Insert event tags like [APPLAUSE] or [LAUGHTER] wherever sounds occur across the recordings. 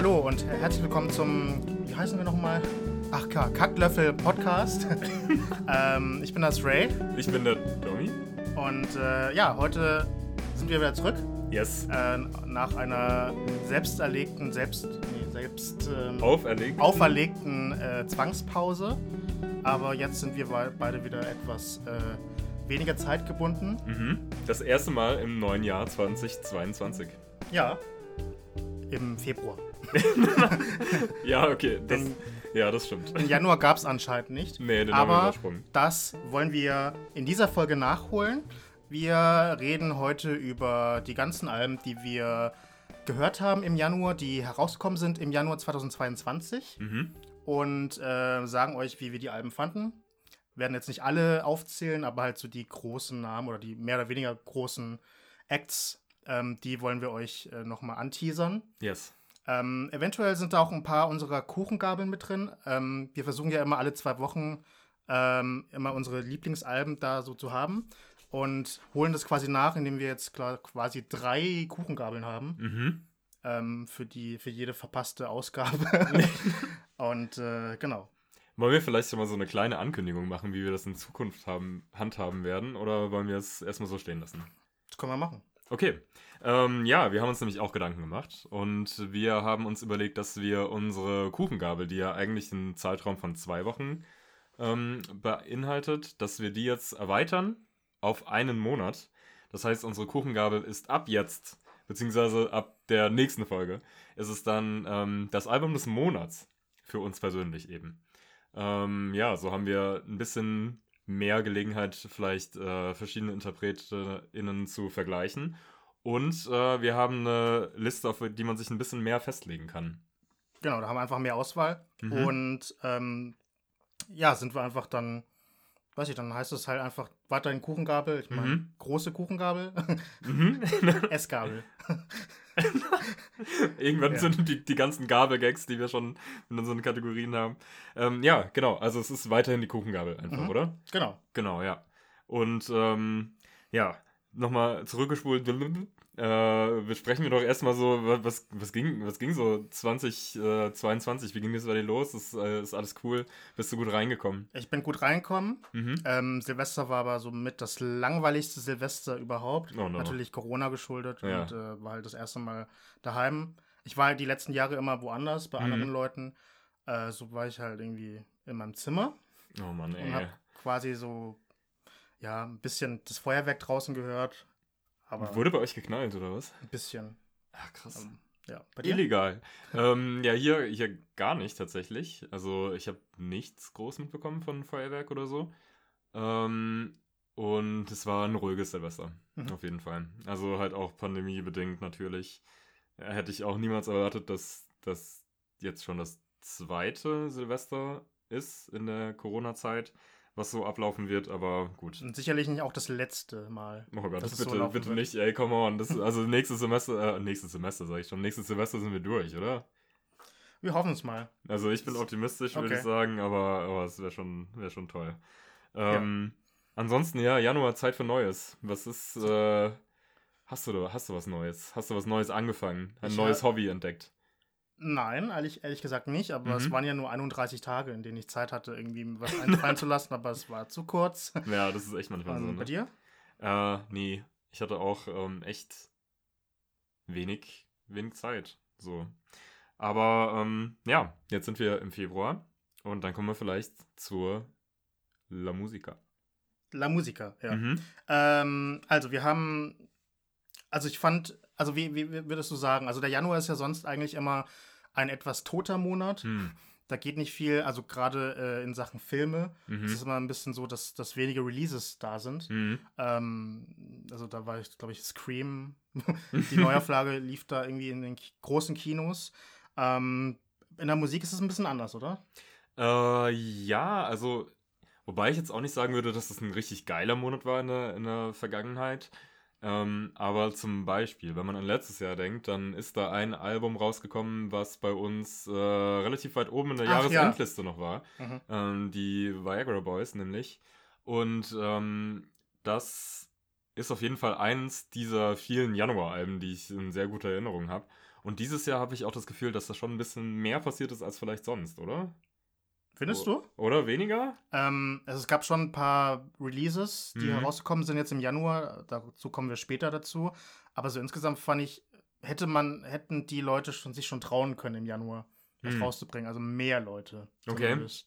Hallo und herzlich willkommen zum, wie heißen wir nochmal? Ach klar, Kacklöffel Podcast. [LAUGHS] ähm, ich bin das Ray. Ich bin der Domi. Und äh, ja, heute sind wir wieder zurück. Yes. Äh, nach einer selbst erlegten, selbst, nee, selbst ähm, Auferlegt. auferlegten äh, Zwangspause. Aber jetzt sind wir beide wieder etwas äh, weniger zeitgebunden. Mhm. Das erste Mal im neuen Jahr 2022. Ja, im Februar. [LAUGHS] ja, okay. Das, ja, das stimmt. Im Januar gab es anscheinend nicht. Nee, den aber haben wir übersprungen. das wollen wir in dieser Folge nachholen. Wir reden heute über die ganzen Alben, die wir gehört haben im Januar, die herausgekommen sind im Januar 2022. Mhm. Und äh, sagen euch, wie wir die Alben fanden. Werden jetzt nicht alle aufzählen, aber halt so die großen Namen oder die mehr oder weniger großen Acts, ähm, die wollen wir euch äh, nochmal anteasern. Yes. Ähm, eventuell sind da auch ein paar unserer Kuchengabeln mit drin. Ähm, wir versuchen ja immer alle zwei Wochen ähm, immer unsere Lieblingsalben da so zu haben und holen das quasi nach, indem wir jetzt klar, quasi drei Kuchengabeln haben Mhm. ähm, für, die, für jede verpasste Ausgabe. [LAUGHS] und äh, genau. Wollen wir vielleicht mal so eine kleine Ankündigung machen, wie wir das in Zukunft haben, handhaben werden? Oder wollen wir es erstmal so stehen lassen? Das können wir machen. Okay. Ähm, ja, wir haben uns nämlich auch Gedanken gemacht und wir haben uns überlegt, dass wir unsere Kuchengabel, die ja eigentlich einen Zeitraum von zwei Wochen ähm, beinhaltet, dass wir die jetzt erweitern auf einen Monat. Das heißt, unsere Kuchengabel ist ab jetzt, beziehungsweise ab der nächsten Folge, ist es dann ähm, das Album des Monats für uns persönlich eben. Ähm, ja, so haben wir ein bisschen mehr Gelegenheit, vielleicht äh, verschiedene InterpretInnen zu vergleichen. Und äh, wir haben eine Liste, auf die man sich ein bisschen mehr festlegen kann. Genau, da haben wir einfach mehr Auswahl. Mhm. Und ähm, ja, sind wir einfach dann, weiß ich, dann heißt es halt einfach weiterhin Kuchengabel. Ich meine, Mhm. große Kuchengabel, Mhm. [LAUGHS] Essgabel. [LAUGHS] Irgendwann Ja. sind die, die ganzen Gabelgags, die wir schon in unseren Kategorien haben. Ähm, ja, genau. Also es ist weiterhin die Kuchengabel einfach, Mhm. oder? Genau. Genau, ja. Und ähm, ja, nochmal zurückgespult. Äh, besprechen wir doch erstmal so, wa- was, was, ging, was ging so 2022? Wie ging das bei dir los? Ist, äh, ist alles cool? Bist du gut reingekommen? Ich bin gut reingekommen. Mhm. Ähm, Silvester war aber so mit das langweiligste Silvester überhaupt. Oh no. Natürlich Corona geschuldet Ja. und äh, war halt das erste Mal daheim. Ich war halt die letzten Jahre immer woanders, bei Mhm. anderen Leuten. Äh, so war ich halt irgendwie in meinem Zimmer Oh Mann, und ey. habe quasi so, ja, ein bisschen das Feuerwerk draußen gehört. Aber Wurde bei euch geknallt, oder was? ein bisschen. Ach, krass. Ähm, ja? Illegal. ähm, ja, hier, hier gar nicht tatsächlich. Also ich habe nichts groß mitbekommen von Feuerwerk oder so. Ähm, und es war ein ruhiges Silvester, Mhm. auf jeden Fall. Also halt auch pandemiebedingt natürlich. Äh, Hätte ich auch niemals erwartet, dass das jetzt schon das zweite Silvester ist in der Corona-Zeit, was so ablaufen wird, aber gut. Und sicherlich nicht auch das letzte Mal. Oh Gott, dass es so bitte, bitte wird. nicht, ey, come on. Das, also nächstes Semester, äh, nächstes Semester sag ich schon, nächstes Semester sind wir durch, oder? Wir hoffen es mal. Also ich bin optimistisch, würde Okay. ich sagen, aber, aber es wäre schon, wär schon toll. Ähm, Ansonsten, ja, Januar, Zeit für Neues. Was ist, äh, hast du, da- hast du was Neues? Hast du was Neues angefangen? Ein Ich neues Hobby entdeckt? Nein, ehrlich, ehrlich gesagt nicht, aber es Mhm. waren ja nur 31 Tage, in denen ich Zeit hatte, irgendwie [LAUGHS] was einfallen zu lassen, aber es war zu kurz. Ja, das ist echt manchmal so, Und bei ne? dir? Äh, nee, ich hatte auch ähm, echt wenig, wenig Zeit. So. Aber ähm, ja, jetzt sind wir im Februar und dann kommen wir vielleicht zur La Musica. La Musica, ja. Mhm. Ähm, also wir haben, also ich fand, also wie wie würdest du sagen, also der Januar ist ja sonst eigentlich immer ein etwas toter Monat. Hm. Da geht nicht viel, also gerade äh, in Sachen Filme. Mhm. Es ist immer ein bisschen so, dass, dass wenige Releases da sind. Mhm. Ähm, also da war ich, glaube ich, Scream. [LAUGHS] Die Neuauflage [LAUGHS] lief da irgendwie in den großen Kinos. Ähm, in der Musik ist es ein bisschen anders, oder? Äh, ja, also, wobei ich jetzt auch nicht sagen würde, dass das ein richtig geiler Monat war in der, in der Vergangenheit. Ähm, aber zum Beispiel, wenn man an letztes Jahr denkt, dann ist da ein Album rausgekommen, was bei uns äh, relativ weit oben in der Ach, ja. Jahresendliste noch war. Mhm. Ähm, die Viagra Boys nämlich. Und ähm, das ist auf jeden Fall eins dieser vielen Januar-Alben, die ich in sehr guter Erinnerung habe. Und dieses Jahr habe ich auch das Gefühl, dass da schon ein bisschen mehr passiert ist als vielleicht sonst, oder? Findest du? Oder weniger? Ähm, also es gab schon ein paar Releases, die Mhm. herausgekommen sind jetzt im Januar. Dazu kommen wir später dazu. Aber so insgesamt fand ich, hätte man, hätten die Leute schon, sich schon trauen können im Januar, das Hm. rauszubringen. Also mehr Leute. Okay. zumindest.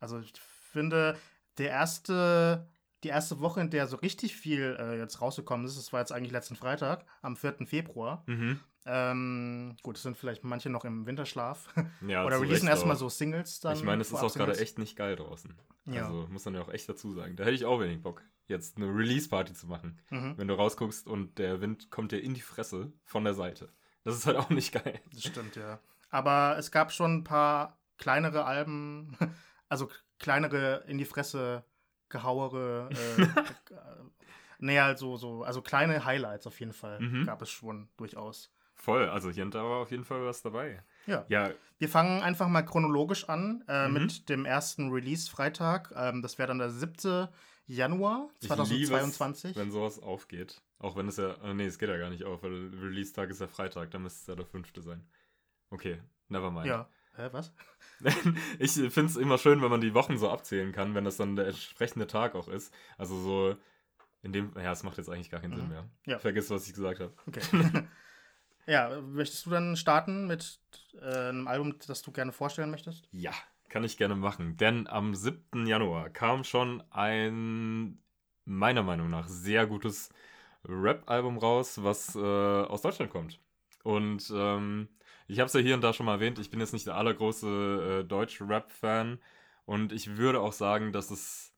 Also ich finde, der erste, die erste Woche, in der so richtig viel äh, jetzt rausgekommen ist, das war jetzt eigentlich letzten Freitag, am 4. Februar. Mhm. Ähm, gut, es sind vielleicht manche noch im Winterschlaf. [LAUGHS] Ja, Oder releasen erstmal so Singles dann. Ich meine, es ist auch gerade echt nicht geil draußen. Ja. Also muss man ja auch echt dazu sagen. Da hätte ich auch wenig Bock, jetzt eine Release-Party zu machen. Mhm, Wenn du rausguckst und der Wind kommt dir in die Fresse von der Seite. Das ist halt auch nicht geil. das stimmt, ja. Aber es gab schon ein paar kleinere Alben, [LAUGHS] also kleinere in die Fresse gehauere, äh, [LAUGHS] äh, nee, also so, also kleine Highlights auf jeden Fall Mhm. gab es schon durchaus. Voll, also hier und da war auf jeden Fall was dabei. Ja. Ja, Wir fangen einfach mal chronologisch an äh, Mhm. mit dem ersten Release-Freitag. Ähm, das wäre dann der 7. Januar ich liebe 2022. es, wenn sowas aufgeht. Auch wenn es ja, äh, nee, es geht ja gar nicht auf, weil Release-Tag ist ja Freitag, dann müsste es ja der fünfte sein. Okay, never mind. ja. Hä, was? [LAUGHS] ich finde es immer schön, wenn man die Wochen so abzählen kann, wenn das dann der entsprechende Tag auch ist. Also so, in dem, ja, es macht jetzt eigentlich gar keinen Sinn Mhm. mehr. Ja. Vergiss, was ich gesagt habe. Okay. [LAUGHS] ja, möchtest du dann starten mit äh, einem Album, das du gerne vorstellen möchtest? Ja, kann ich gerne machen. Denn am 7. Januar kam schon ein, meiner Meinung nach, sehr gutes Rap-Album raus, was äh, aus Deutschland kommt. Und ähm, ich habe es ja hier und da schon mal erwähnt, ich bin jetzt nicht der allergroße äh, Deutsch-Rap-Fan. Und ich würde auch sagen, dass es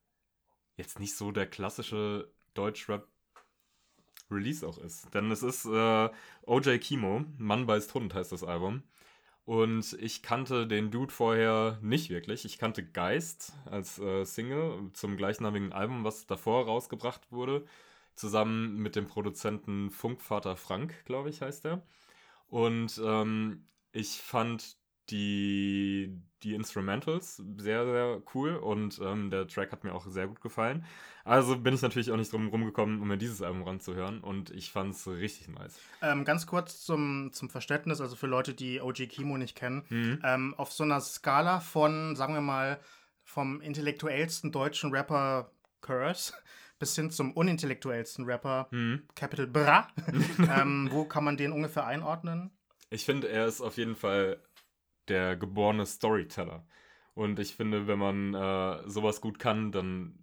jetzt nicht so der klassische Deutsch-Rap Release auch ist. Denn es ist äh, OJ Kimo, Mann beißt Hund heißt das Album. Und ich kannte den Dude vorher nicht wirklich. Ich kannte Geist als äh, Single zum gleichnamigen Album, was davor rausgebracht wurde. Zusammen mit dem Produzenten Funkvater Frank, glaube ich, heißt er. Und ähm, ich fand die, die Instrumentals sehr, sehr cool und ähm, der Track hat mir auch sehr gut gefallen. Also bin ich natürlich auch nicht drum rumgekommen, um mir dieses Album ranzuhören und ich fand es richtig nice. Ähm, ganz kurz zum, zum Verständnis, also für Leute, die OG Kimo nicht kennen. Mhm. Ähm, auf so einer Skala von, sagen wir mal, vom intellektuellsten deutschen Rapper Curse [LAUGHS] bis hin zum unintellektuellsten Rapper Mhm. Capital Bra, [LAUGHS] ähm, wo kann man den ungefähr einordnen? Ich finde, er ist auf jeden Fall der geborene Storyteller. Und ich finde, wenn man äh, sowas gut kann, dann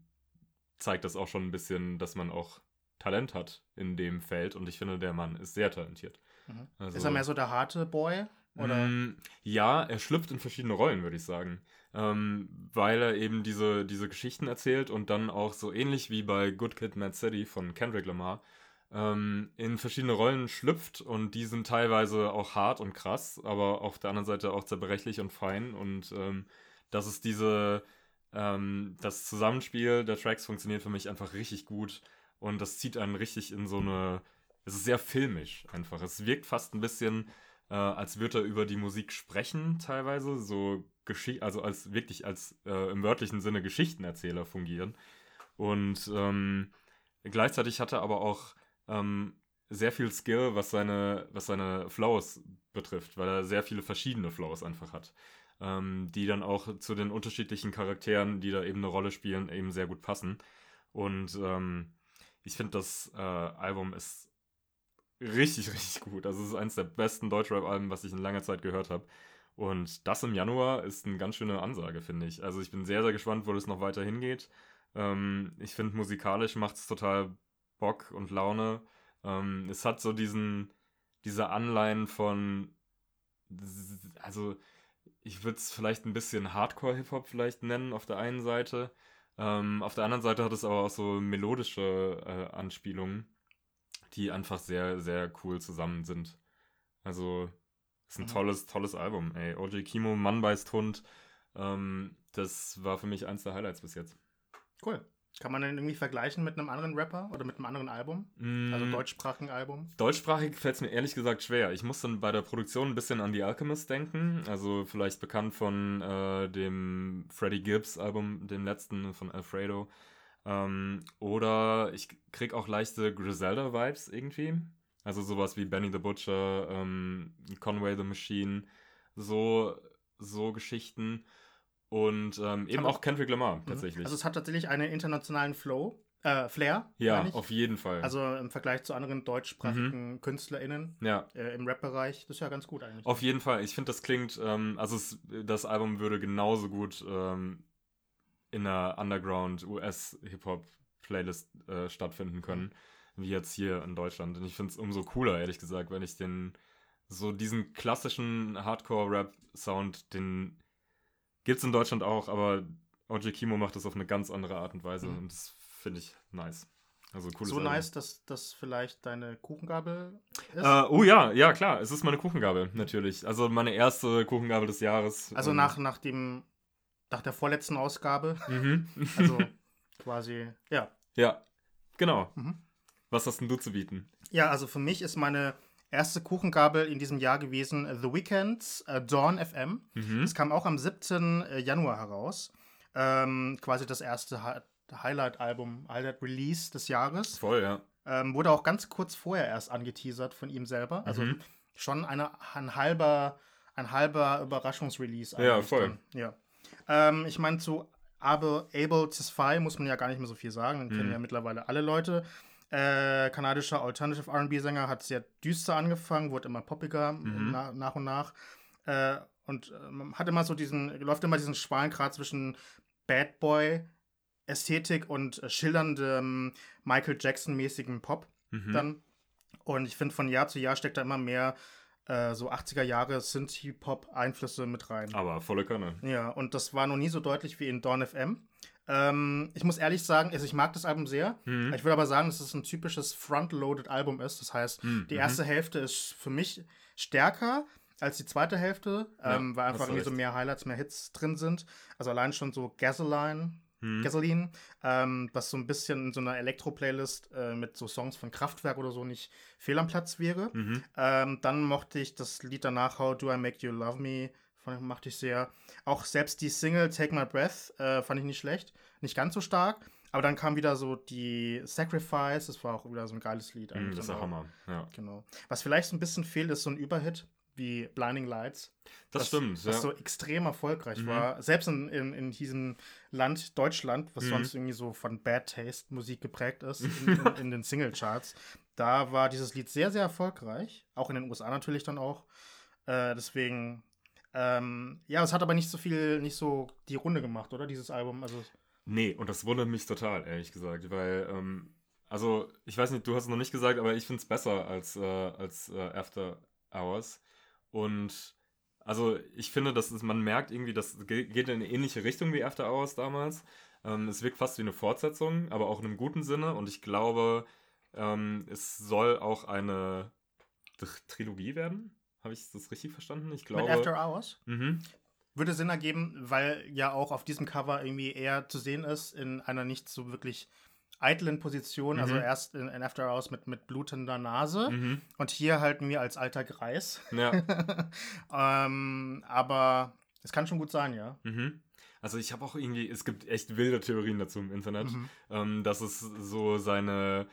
zeigt das auch schon ein bisschen, dass man auch Talent hat in dem Feld. Und ich finde, der Mann ist sehr talentiert. Mhm. Also, Ist er mehr so der harte Boy? Oder? Mm, ja, er schlüpft in verschiedene Rollen, würde ich sagen. Ähm, weil er eben diese, diese Geschichten erzählt und dann auch so ähnlich wie bei Good Kid, Mad City von Kendrick Lamar ähm, in verschiedene Rollen schlüpft und die sind teilweise auch hart und krass, aber auf der anderen Seite auch zerbrechlich und fein. Und ähm, das ist diese, ähm, das Zusammenspiel der Tracks funktioniert für mich einfach richtig gut. Und das zieht einen richtig in so eine, es ist sehr filmisch einfach. Es wirkt fast ein bisschen, äh, als würde er über die Musik sprechen teilweise, so Geschi also als wirklich als äh, im wörtlichen Sinne Geschichtenerzähler fungieren. Und ähm, gleichzeitig hat er aber auch ähm, sehr viel Skill, was seine, was seine Flows betrifft, weil er sehr viele verschiedene Flows einfach hat, ähm, die dann auch zu den unterschiedlichen Charakteren, die da eben eine Rolle spielen, eben sehr gut passen. Und ähm, ich finde, das äh, Album ist richtig, [LAUGHS] richtig gut. Also es ist eines der besten Deutschrap-Alben, was ich in langer Zeit gehört habe. Und das im Januar ist eine ganz schöne Ansage, finde ich. Also ich bin sehr, sehr gespannt, wo das noch weiter hingeht. Ähm, ich finde, musikalisch macht es total Bock und Laune. Ähm, es hat so diesen, diese Anleihen von, also ich würde es vielleicht ein bisschen Hardcore-Hip-Hop vielleicht nennen auf der einen Seite. Ähm, auf der anderen Seite hat es aber auch so melodische äh, Anspielungen, die einfach sehr, sehr cool zusammen sind. Also ist ein Mhm. tolles, tolles Album. Ey, OJ Kimo, Mann beißt Hund. Ähm, das war für mich eins der Highlights bis jetzt. Cool. Kann man den irgendwie vergleichen mit einem anderen Rapper oder mit einem anderen Album? Also Mm, deutschsprachigen Album? Deutschsprachig fällt es mir ehrlich gesagt schwer. Ich muss dann bei der Produktion ein bisschen an The Alchemist denken. Also vielleicht bekannt von äh, dem Freddie Gibbs Album, dem letzten von Alfredo. Ähm, oder ich krieg auch leichte Griselda-Vibes irgendwie. Also sowas wie Benny the Butcher, ähm, Conway the Machine, so, so Geschichten. Und ähm, eben auch Kendrick Lamar Mhm. tatsächlich. Also es hat tatsächlich einen internationalen Flow, äh, Flair. ja, auf jeden Fall. Also im Vergleich zu anderen deutschsprachigen KünstlerInnen ja, äh, im Rap-Bereich, das ist ja ganz gut eigentlich. auf jeden Fall. Ich finde, das klingt, ähm, also es, das Album würde genauso gut ähm, in einer Underground US-Hip-Hop-Playlist äh, stattfinden können, wie jetzt hier in Deutschland. Und ich finde es umso cooler, ehrlich gesagt, wenn ich den, so diesen klassischen Hardcore-Rap-Sound, den gibt es in Deutschland auch, aber OJ Kimo macht das auf eine ganz andere Art und Weise Mhm. und das finde ich nice. Also cooles so Album. nice, dass das vielleicht deine Kuchengabel ist. Äh, oh ja, ja klar, es ist meine Kuchengabel, natürlich. Also meine erste Kuchengabel des Jahres. also nach, nach dem, nach der vorletzten Ausgabe. Mhm. [LAUGHS] Also quasi, ja. ja, genau. Mhm. Was hast denn du zu bieten? Ja, also für mich ist meine erste Kuchengabel in diesem Jahr gewesen The Weeknd's äh, Dawn FM. Mhm. Es kam auch am 17. äh, Januar heraus. Ähm, quasi das erste Hi Highlight-Album, Highlight-Release des Jahres. Voll, ja. Ähm, wurde auch ganz kurz vorher erst angeteasert von ihm selber. Also Mhm. schon eine, ein halber, ein halber Überraschungsrelease. Ja, voll. dann. Ja. Ähm, ich meine, zu Able, Able Tesfaye muss man ja gar nicht mehr so viel sagen. Den kennen Mhm. ja mittlerweile alle Leute. Äh, kanadischer Alternative RB-Sänger hat sehr düster angefangen, wurde immer poppiger Mhm. na, nach und nach. Äh, und ähm, hat immer so diesen, läuft immer diesen schmalen Grat zwischen Bad Boy Ästhetik und äh, schillerndem Michael Jackson-mäßigem Pop Mhm. dann. Und ich finde, von Jahr zu Jahr steckt da immer mehr äh, so 80er Jahre Synthie-Pop-Einflüsse mit rein. Aber volle Kanne. Ja, und das war noch nie so deutlich wie in Dawn FM. Ähm, ich muss ehrlich sagen, also ich mag das Album sehr. Mhm. Ich würde aber sagen, dass es ein typisches Front-Loaded Album ist. Das heißt, Mhm, die mhm. erste Hälfte ist für mich stärker als die zweite Hälfte, Ja, ähm, weil einfach irgendwie so mehr Highlights, mehr Hits drin sind. Also allein schon so Gasoline, Mhm. Gasoline, ähm, was so ein bisschen in so einer Elektro-Playlist äh, mit so Songs von Kraftwerk oder so nicht fehl am Platz wäre. Mhm. Ähm, dann mochte ich das Lied danach, How Do I Make You Love Me, fand, mochte ich sehr. Auch selbst die Single Take My Breath äh, fand ich nicht schlecht, nicht ganz so stark. Aber dann kam wieder so die Sacrifice, das war auch wieder so ein geiles Lied. Eigentlich Das ist auch. Hammer. Ja. Genau. Was vielleicht so ein bisschen fehlt, ist so ein Überhit wie Blinding Lights. Das was, stimmt, Was ja. so extrem erfolgreich Mhm. war. Selbst in, in, in diesem Land Deutschland, was Mhm. sonst irgendwie so von Bad Taste Musik geprägt ist, [LAUGHS] in, in, in den Singlecharts. Da war dieses Lied sehr, sehr erfolgreich. Auch in den USA natürlich dann auch. Äh, deswegen, ähm, ja, es hat aber nicht so viel, nicht so die Runde gemacht, oder? Dieses Album. Also, Nee, und das wundert mich total, ehrlich gesagt, weil, ähm, also, ich weiß nicht, du hast es noch nicht gesagt, aber ich finde es besser als, äh, als äh, After Hours. Und, also, ich finde, dass es, man merkt irgendwie, das ge- geht in eine ähnliche Richtung wie After Hours damals. Ähm, es wirkt fast wie eine Fortsetzung, aber auch in einem guten Sinne. Und ich glaube, ähm, es soll auch eine Tr- Trilogie werden. Habe ich das richtig verstanden? Ich glaube. mit After Hours. Mhm. Würde Sinn ergeben, weil ja auch auf diesem Cover irgendwie eher zu sehen ist, in einer nicht so wirklich eitlen Position. Also Mhm. erst in, in After Hours mit, mit blutender Nase Mhm. und hier halt mir als alter Greis. Ja. [LAUGHS] ähm, aber es kann schon gut sein, ja. Mhm. Also ich habe auch irgendwie, es gibt echt wilde Theorien dazu im Internet, Mhm. ähm, dass es so seine,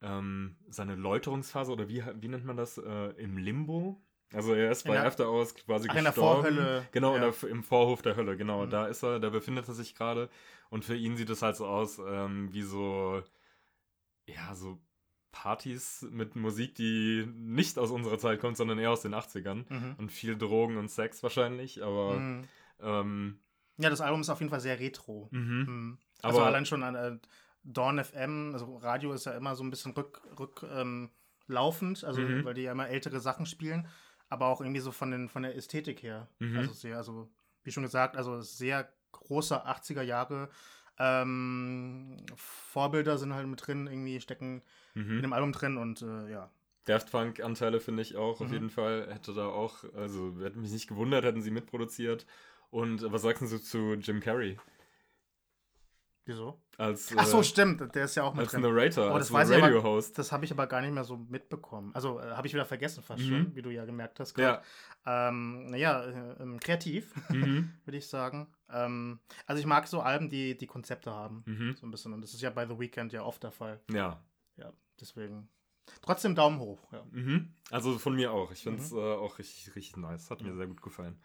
ähm, seine Läuterungsphase oder wie, wie nennt man das, äh, im Limbo? Also er ist bei der- After Hours quasi Ach, in der gestorben. Vorhölle, Genau, ja. der, im Vorhof der Hölle, genau. Mhm. Da ist er, da befindet er sich gerade. Und für ihn sieht es halt so aus, ähm, wie so, ja, so Partys mit Musik, die nicht aus unserer Zeit kommt, sondern eher aus den 80ern. Mhm. Und viel Drogen und Sex wahrscheinlich, aber Mhm. ähm, Ja, das Album ist auf jeden Fall sehr retro. mhm. Mhm. Also Aber- allein schon an äh, Dawn FM, also Radio ist ja immer so ein bisschen rück, rück ähm, laufend, also Mhm. weil die ja immer ältere Sachen spielen, aber auch irgendwie so von, den, von der Ästhetik her. Mhm. Also sehr, also wie schon gesagt, also sehr großer 80er Jahre. Ähm, Vorbilder sind halt mit drin, irgendwie stecken in Mhm. dem Album drin und äh, ja. Daft Punk-Anteile finde ich auch auf Mhm. jeden Fall. Hätte da auch, also hätte mich nicht gewundert, hätten sie mitproduziert. Und äh, was sagst du zu Jim Carrey? Wieso? Als, Ach so, äh, stimmt, der ist ja auch mit als drin. Narrator, Oh, als das weiß ich aber- Radio-Host. Das habe ich aber gar nicht mehr so mitbekommen. Also äh, habe ich wieder vergessen fast Mhm. schon, wie du ja gemerkt hast. Ja. Ähm, naja, äh, ähm, kreativ, Mhm. [LAUGHS] würde ich sagen. Ähm, also ich mag so Alben, die die Konzepte haben. Mhm. So ein bisschen. Und das ist ja bei The Weeknd ja oft der Fall. Ja. Ja, deswegen. Trotzdem Daumen hoch. Ja. Mhm. Also von mir auch. Ich finde es Mhm. äh, auch richtig, richtig nice. Hat mir sehr gut gefallen.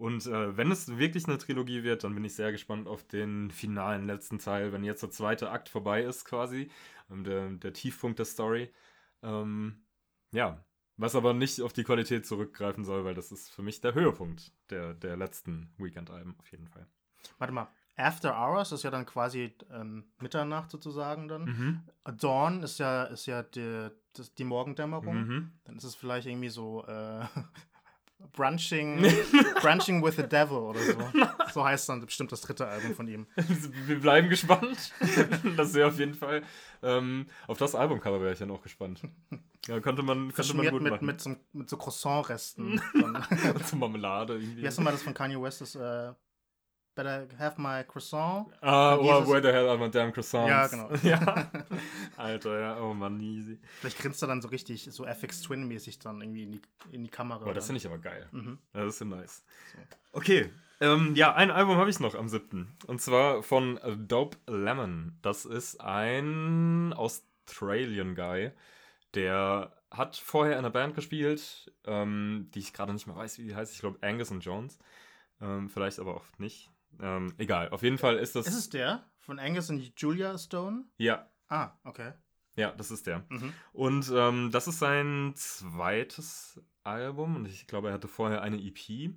Und äh, wenn es wirklich eine Trilogie wird, dann bin ich sehr gespannt auf den finalen letzten Teil, wenn jetzt der zweite Akt vorbei ist quasi, ähm, der, der Tiefpunkt der Story. Ähm, ja, was aber nicht auf die Qualität zurückgreifen soll, weil das ist für mich der Höhepunkt der, der letzten Weekend-Alben auf jeden Fall. Warte mal. After Hours ist ja dann quasi ähm, Mitternacht sozusagen dann. Mhm. Dawn ist ja, ist ja die, das, die Morgendämmerung. Mhm. Dann ist es vielleicht irgendwie so äh, [LAUGHS] Brunching, [LAUGHS] Brunching with the Devil oder so. So heißt dann bestimmt das dritte Album von ihm. [LAUGHS] Wir bleiben gespannt. [LAUGHS] das wäre auf jeden Fall. Ähm, auf das Albumcover wäre ich dann auch gespannt. Ja, könnte man, könnte man gut mit, machen. mit, so, mit so Croissant-Resten. Dann- Zur Marmelade irgendwie. Wie heißt nochmal das von Kanye West? Das, äh, Better have my croissant. Ah, Und oh, dieses- where the hell are my damn croissants? Ja, genau. [LAUGHS] ja. [LAUGHS] Alter, ja, oh Mann, easy. Vielleicht grinst er dann so richtig, so FX Twin-mäßig dann irgendwie in die, in die Kamera. Oh, das finde ich aber geil. Mhm. Ja, das ist nice. Okay, ähm, ja, ein Album habe ich noch am 7. Und zwar von Dope Lemon. Das ist ein Australian Guy, der hat vorher in einer Band gespielt, ähm, die ich gerade nicht mehr weiß, wie die heißt. Ich glaube Angus und Jones. Ähm, vielleicht aber auch nicht. Ähm, egal, auf jeden Fall ist das. Ist es der? Von Angus und Julia Stone? ja, Ah, okay. ja, das ist der. Mhm. Und ähm, das ist sein zweites Album und ich glaube, er hatte vorher eine EP.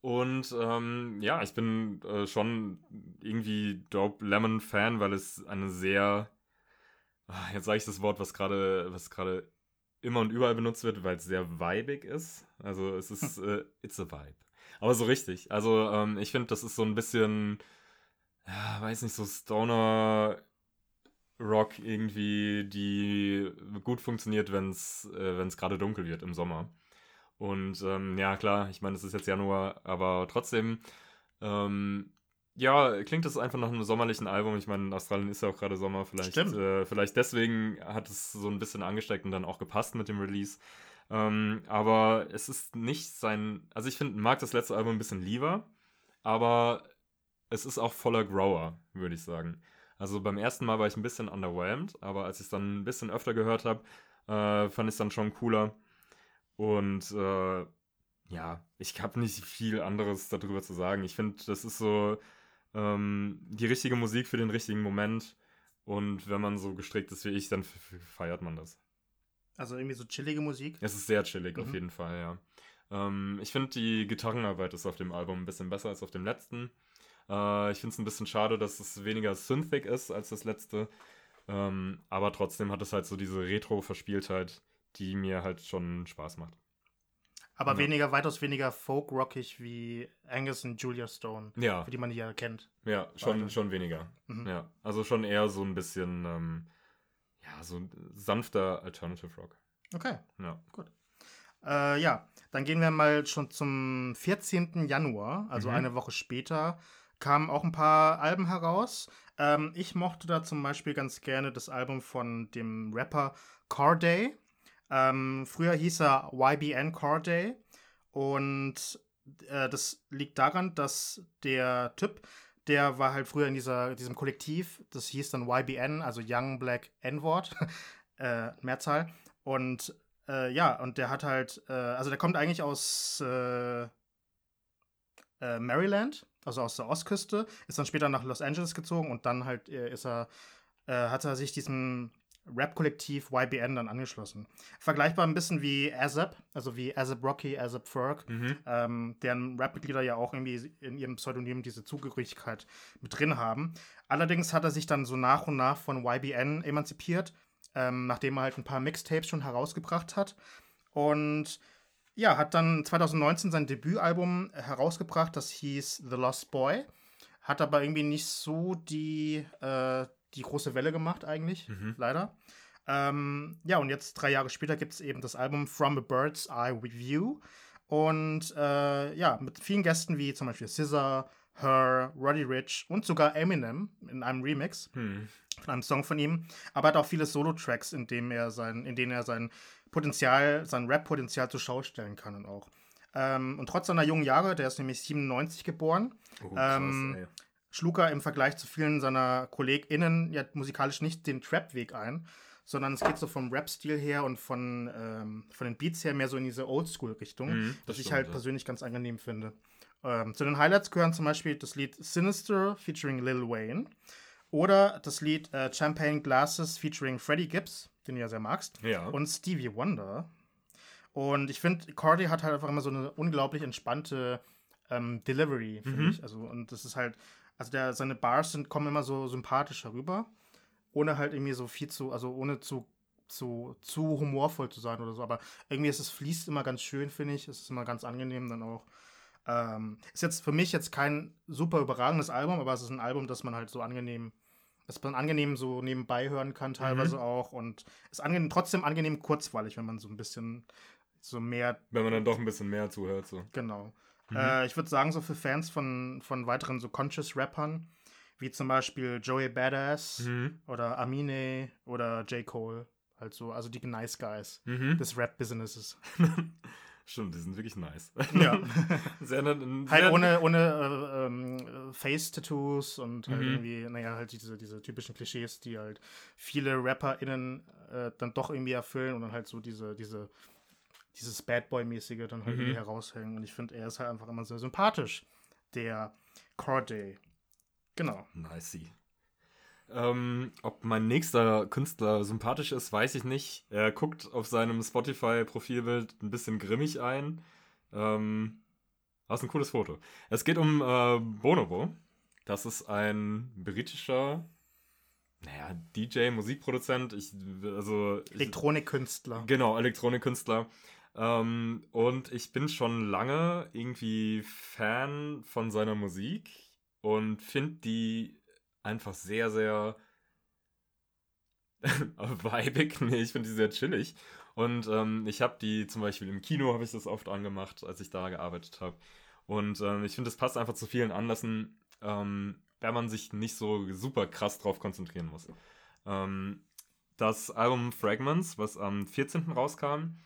Und ähm, ja, ich bin äh, schon irgendwie Dope Lemon Fan, weil es eine sehr, ah, jetzt sage ich das Wort, was gerade, was gerade immer und überall benutzt wird, weil es sehr vibig ist. Also es ist, äh, it's a vibe. Aber so richtig. Also ähm, ich finde, das ist so ein bisschen, ja, weiß nicht, so Stoner Rock irgendwie, die gut funktioniert, wenn es äh, wenn's gerade dunkel wird im Sommer. Und ähm, ja, klar, ich meine, es ist jetzt Januar, aber trotzdem, ähm, ja, klingt das einfach nach einem sommerlichen Album. Ich meine, in Australien ist ja auch gerade Sommer. Vielleicht, äh, vielleicht deswegen hat es so ein bisschen angesteckt und dann auch gepasst mit dem Release. Ähm, aber es ist nicht sein. Also, ich finde, mag das letzte Album ein bisschen lieber, aber es ist auch voller Grower, würde ich sagen. Also, beim ersten Mal war ich ein bisschen underwhelmed, aber als ich es dann ein bisschen öfter gehört habe, äh, fand ich es dann schon cooler. Und äh, ja, ich habe nicht viel anderes darüber zu sagen. Ich finde, das ist so ähm, die richtige Musik für den richtigen Moment. Und wenn man so gestrickt ist wie ich, dann feiert man das. Also irgendwie so chillige Musik. Es ist sehr chillig, auf Mhm. jeden Fall, ja. Ähm, ich finde, die Gitarrenarbeit ist auf dem Album ein bisschen besser als auf dem letzten. Äh, ich finde es ein bisschen schade, dass es weniger synthic ist als das letzte. Ähm, aber trotzdem hat es halt so diese Retro-Verspieltheit, die mir halt schon Spaß macht. Aber Ja. weniger, weitaus weniger folk-rockig wie Angus und Julia Stone, Ja, für die man ja kennt. ja, schon, Beide. schon weniger. Mhm. Ja, also schon eher so ein bisschen, ähm, ja, so ein sanfter Alternative Rock. Okay. Ja. Äh, ja, dann gehen wir mal schon zum 14. Januar, also Mhm. eine Woche später, kamen auch ein paar Alben heraus. Ähm, ich mochte da zum Beispiel ganz gerne das Album von dem Rapper Corday. Ähm, früher hieß er YBN Corday und äh, das liegt daran, dass der Typ, der war halt früher in dieser, diesem Kollektiv, das hieß dann YBN, also Young Black N-Wort, [LAUGHS] äh, Mehrzahl. Und äh, ja, und der hat halt, äh, also der kommt eigentlich aus äh, äh, Maryland, also aus der Ostküste, ist dann später nach Los Angeles gezogen und dann halt äh, ist er, hat er sich diesem Rap-Kollektiv YBN dann angeschlossen. Vergleichbar ein bisschen wie ASAP, also wie ASAP Rocky, ASAP Ferg, Mhm. ähm, deren Rap-Mitglieder ja auch irgendwie in ihrem Pseudonym diese Zugehörigkeit mit drin haben. Allerdings hat er sich dann so nach und nach von YBN emanzipiert, ähm, nachdem er halt ein paar Mixtapes schon herausgebracht hat. Und ja, hat dann 2019 sein Debütalbum herausgebracht, das hieß The Lost Boy. Hat aber irgendwie nicht so die, äh, die große Welle gemacht, eigentlich, Mhm. leider. Ähm, ja, und jetzt drei Jahre später gibt es eben das Album From a Bird's Eye View. Und äh, ja, mit vielen Gästen wie zum Beispiel SZA, Her, Roddy Rich und sogar Eminem in einem Remix Hm. von einem Song von ihm. Aber er hat auch viele Solo-Tracks, in, dem er sein, in denen er sein Potenzial, sein Rap-Potenzial zur Schau stellen kann und auch. Ähm, und trotz seiner jungen Jahre, der ist nämlich 97 geboren, Oh, krass, Ähm. Schlug er im Vergleich zu vielen seiner KollegInnen ja musikalisch nicht den Trap-Weg ein, sondern es geht so vom Rap-Stil her und von, ähm, von den Beats her mehr so in diese Oldschool-Richtung, Mhm, was ich stimmt, halt ja. persönlich ganz angenehm finde. Ähm, zu den Highlights gehören zum Beispiel das Lied Sinister featuring Lil Wayne oder das Lied äh, Champagne Glasses featuring Freddie Gibbs, den du ja sehr magst, Ja. und Stevie Wonder. Und ich finde, Cordy hat halt einfach immer so eine unglaublich entspannte ähm, Delivery, finde Mhm. ich. Also, und das ist halt, also der, seine Bars sind, kommen immer so sympathisch herüber, ohne halt irgendwie so viel zu, also ohne zu, zu, zu humorvoll zu sein oder so. Aber irgendwie ist es fließt immer ganz schön, finde ich. Es ist immer ganz angenehm dann auch. Ähm, ist jetzt für mich jetzt kein super überragendes Album, aber es ist ein Album, das man halt so angenehm, das man angenehm so nebenbei hören kann, teilweise auch. Und ist angenehm, trotzdem angenehm kurzweilig, wenn man so ein bisschen so mehr Wenn man dann doch ein bisschen mehr zuhört. So. Genau. Äh, ich würde sagen, so für Fans von, von weiteren so Conscious Rappern, wie zum Beispiel Joey Badass Mhm. oder Amine oder J. Cole, halt so, also die Nice Guys Mhm. des Rap-Businesses. [LAUGHS] Stimmt, die sind wirklich nice. Ja. [LAUGHS] sehr, sehr, halt ohne, ohne äh, ähm, Face-Tattoos und halt Mhm. irgendwie, naja, halt diese, diese typischen Klischees, die halt viele RapperInnen äh, dann doch irgendwie erfüllen und dann halt so diese, diese, dieses Bad Boy-mäßige dann halt Mhm. heraushängen. Und ich finde, er ist halt einfach immer sehr sympathisch, der Corday. Genau. Nice. Ähm, ob mein nächster Künstler sympathisch ist, weiß ich nicht. Er guckt auf seinem Spotify-Profilbild ein bisschen grimmig ein. Ähm, das ist ein cooles Foto. Es geht um äh, Bonobo. Das ist ein britischer, naja, DJ, Musikproduzent. Ich, also, Elektronikkünstler. Genau, Elektronikkünstler. Ähm, und ich bin schon lange irgendwie Fan von seiner Musik und finde die einfach sehr, sehr [LAUGHS] vibig. Nee, ich finde die sehr chillig. Und ähm, ich habe die zum Beispiel im Kino, habe ich das oft angemacht, als ich da gearbeitet habe. Und ähm, ich finde, das passt einfach zu vielen Anlässen, ähm, wenn man sich nicht so super krass drauf konzentrieren muss. Ähm, das Album Fragments, was am 14. rauskam,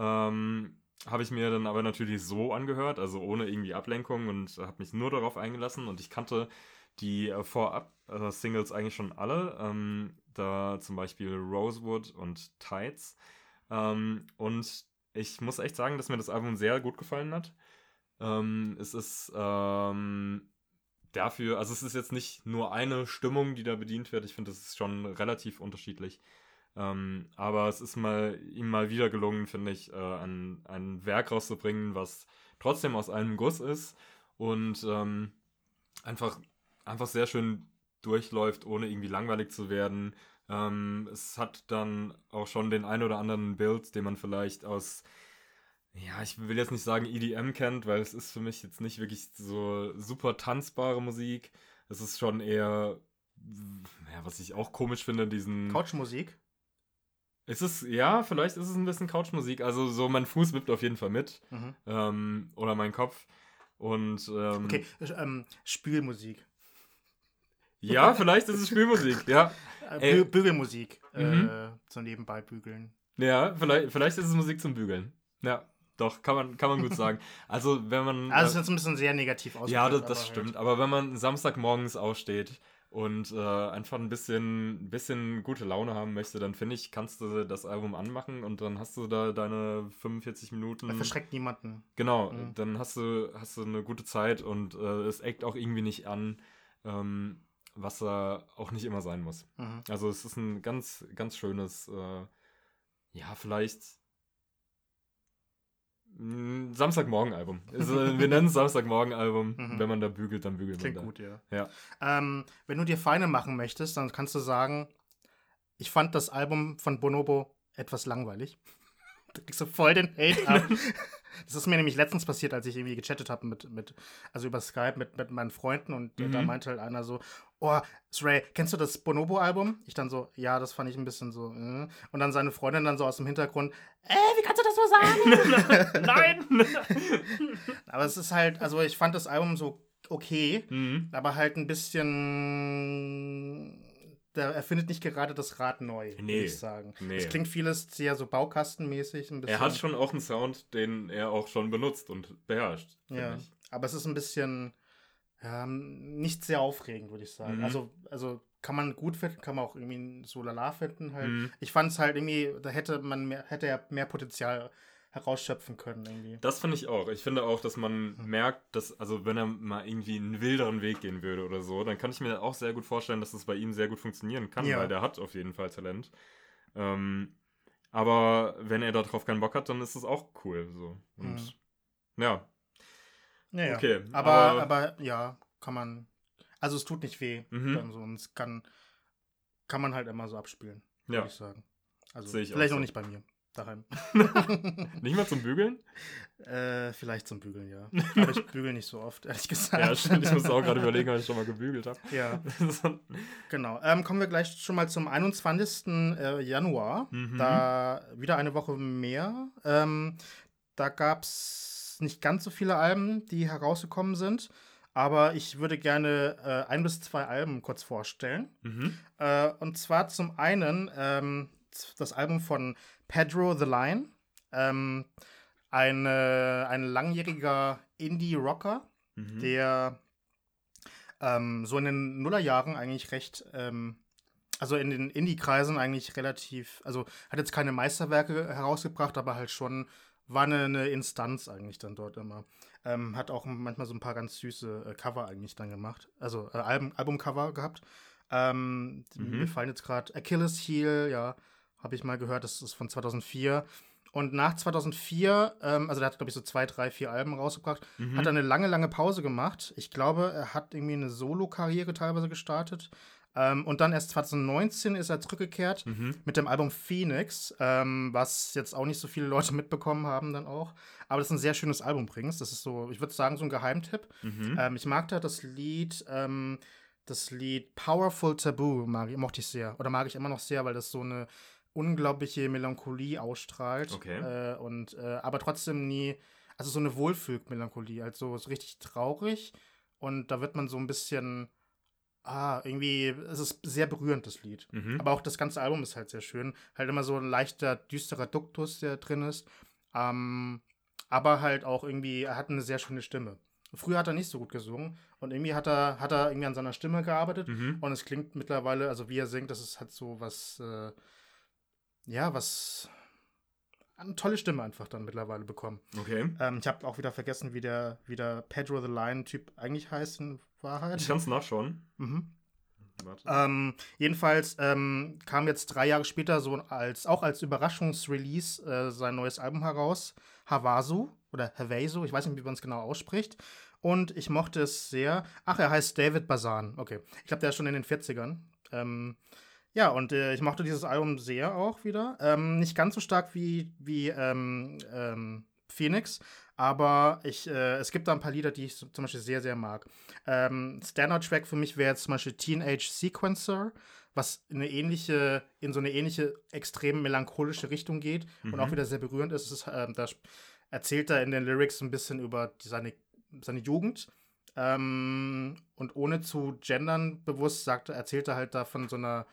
ähm, habe ich mir dann aber natürlich so angehört, also ohne irgendwie Ablenkung und habe mich nur darauf eingelassen und ich kannte die äh, Vorab-Singles eigentlich schon alle, ähm, da zum Beispiel Rosewood und Tides ähm, und ich muss echt sagen, dass mir das Album sehr gut gefallen hat. Ähm, es ist ähm, dafür, also es ist jetzt nicht nur eine Stimmung, die da bedient wird, ich finde, das ist schon relativ unterschiedlich. Ähm, aber es ist mal ihm mal wieder gelungen, finde ich, äh, ein, ein Werk rauszubringen, was trotzdem aus einem Guss ist und ähm, einfach, einfach sehr schön durchläuft, ohne irgendwie langweilig zu werden. Ähm, es hat dann auch schon den ein oder anderen Bild, den man vielleicht aus, ja, ich will jetzt nicht sagen EDM kennt, weil es ist für mich jetzt nicht wirklich so super tanzbare Musik. Es ist schon eher, ja, was ich auch komisch finde, diesen. Couchmusik. Ist es, ja, vielleicht ist es ein bisschen Couchmusik. Also so mein Fuß wippt auf jeden Fall mit. Mhm. Ähm, oder mein Kopf. Und ähm, Okay, ähm, Spülmusik. ja, vielleicht ist es Spielmusik, ja. Äh. Bü Bügelmusik. Mhm. Äh, so nebenbei bügeln. Ja, vielleicht, vielleicht ist es Musik zum Bügeln. Ja, doch, kann man, kann man gut sagen. [LAUGHS] Also wenn man. Also, das ist jetzt ein bisschen sehr negativ ausgedrückt. ja, das, das halt- stimmt. Aber wenn man Samstagmorgens aufsteht und äh, einfach ein bisschen, bisschen gute Laune haben möchte, dann finde ich, kannst du das Album anmachen und dann hast du da deine 45 Minuten. Das verschreckt niemanden. Genau, Mhm. dann hast du, hast du eine gute Zeit und äh, es eckt auch irgendwie nicht an, ähm, was da auch nicht immer sein muss. Mhm. Also es ist ein ganz, ganz schönes, äh, ja, vielleicht Samstagmorgen-Album. Also, [LAUGHS] wir nennen es Samstagmorgen-Album. Mhm. Wenn man da bügelt, dann bügelt Klingt man da. gut, ja. Ja. Ähm, wenn du dir Feine machen möchtest, dann kannst du sagen, ich fand das Album von Bonobo etwas langweilig. [LAUGHS] Da kriegst du voll den Hate ab. [LAUGHS] Das ist mir nämlich letztens passiert, als ich irgendwie gechattet habe mit, mit, also über Skype mit, mit meinen Freunden und Mhm. da meinte halt einer so, oh, Sray, kennst du das Bonobo-Album? Ich dann so, ja, das fand ich ein bisschen so, äh. Und dann seine Freundin dann so aus dem Hintergrund, äh, wie kannst du das so sagen? [LAUGHS] Nein! [LAUGHS] Aber es ist halt, also ich fand das Album so okay, mhm. aber halt ein bisschen. Da erfindet nicht gerade das Rad neu, würde Nee, ich sagen. nee. Es klingt vieles sehr so baukastenmäßig. Ein bisschen, Er hat schon auch einen Sound, den er auch schon benutzt und beherrscht. Ja, ich. aber es ist ein bisschen. Ja, nicht sehr aufregend, würde ich sagen. Mhm. Also, also kann man gut finden, kann man auch irgendwie so lala finden halt. Mhm. Ich fand es halt irgendwie, da hätte man mehr, hätte er mehr Potenzial herausschöpfen können irgendwie. Das finde ich auch. Ich finde auch, dass man Hm. merkt, dass, also wenn er mal irgendwie einen wilderen Weg gehen würde oder so, dann kann ich mir auch sehr gut vorstellen, dass das bei ihm sehr gut funktionieren kann, Ja. weil der hat auf jeden Fall Talent. Ähm, aber wenn er darauf keinen Bock hat, dann ist das auch cool. So. Und Mhm. ja, Ja, ja. okay. Aber, aber- aber, ja, kann man. Also es tut nicht weh. Mhm. Dann so, und es kann, kann man halt immer so abspielen, ja. würde ich sagen. Also ich auch vielleicht so. noch nicht bei mir daheim. [LAUGHS] Nicht mal zum Bügeln? äh, vielleicht zum Bügeln, ja. [LAUGHS] Aber ich bügel nicht so oft, ehrlich gesagt. Ja, stimmt. Ich muss auch gerade überlegen, ob ich schon mal gebügelt habe. Ja, [LAUGHS] genau. Ähm, kommen wir gleich schon mal zum 21. äh, Januar. Mhm. Da wieder eine Woche mehr. Ähm, da gab es nicht ganz so viele Alben, die herausgekommen sind. Aber ich würde gerne äh, ein bis zwei Alben kurz vorstellen. mhm. Äh, und zwar zum einen ähm, das Album von Pedro the Lion. Ähm, eine, ein langjähriger Indie-Rocker, Mhm. der ähm, so in den Nullerjahren eigentlich recht, ähm, also in den Indie-Kreisen eigentlich relativ, also hat jetzt keine Meisterwerke herausgebracht, aber halt schon war eine, eine Instanz eigentlich dann dort immer. Ähm, hat auch manchmal so ein paar ganz süße äh, Cover eigentlich dann gemacht, also äh, Album, Albumcover gehabt. Ähm, Mhm. Mir fallen jetzt gerade Achilles Heel, ja, habe ich mal gehört, das ist von 2004. Und nach 2004, ähm, also der hat, glaube ich, so zwei, drei, vier Alben rausgebracht, Mhm. hat er eine lange, lange Pause gemacht. Ich glaube, er hat irgendwie eine Solo-Karriere teilweise gestartet. Ähm, und dann erst 2019 ist er zurückgekehrt Mhm. mit dem Album Phoenix, ähm, was jetzt auch nicht so viele Leute [LAUGHS] mitbekommen haben dann auch. Aber das ist ein sehr schönes Album bringst. Das ist so, ich würde sagen, so ein Geheimtipp. Mhm. Ähm, ich mag da das Lied, ähm, das Lied Powerful Taboo, mag, ich- mochte ich sehr. Oder mag ich immer noch sehr, weil das so eine unglaubliche Melancholie ausstrahlt. Okay. Äh, und, äh, aber trotzdem nie, also so eine Wohlfühl-Melancholie, also so richtig traurig. Und da wird man so ein bisschen, ah, irgendwie, es ist sehr berührend, das Lied. Mhm. Aber auch das ganze Album ist halt sehr schön. Halt immer so ein leichter, düsterer Duktus, der drin ist. Ähm, aber halt auch irgendwie, er hat eine sehr schöne Stimme. Früher hat er nicht so gut gesungen und irgendwie hat er, hat er irgendwie an seiner Stimme gearbeitet Mhm. und es klingt mittlerweile, also wie er singt, das ist halt so was, äh, ja, was, eine tolle Stimme einfach dann mittlerweile bekommen. Okay. Ähm, ich habe auch wieder vergessen, wie der, wie der Pedro the Lion-Typ eigentlich heißt in Wahrheit. Ich kann es nachschauen. Mhm. Warte. Ähm, jedenfalls ähm, kam jetzt drei Jahre später so als auch als Überraschungsrelease äh, sein neues Album heraus, Havasu oder Havasu, ich weiß nicht, wie man es genau ausspricht. Und ich mochte es sehr. Ach, er heißt David Bazan. Okay. Ich glaube, der ist schon in den 40ern. Ähm, ja, und äh, ich mochte dieses Album sehr auch wieder. Ähm, nicht ganz so stark wie, wie ähm, ähm, Phoenix, aber ich, äh, es gibt da ein paar Lieder, die ich zum Beispiel sehr, sehr mag. Ähm, Standard-Track für mich wäre jetzt zum Beispiel Teenage Sequencer, was in eine ähnliche, in so eine ähnliche, extrem melancholische Richtung geht und Mhm. auch wieder sehr berührend ist. Ist ähm, da erzählt er in den Lyrics ein bisschen über die, seine, seine Jugend. Ähm, und ohne zu gendern bewusst sagt, er- erzählt er halt da von so einer,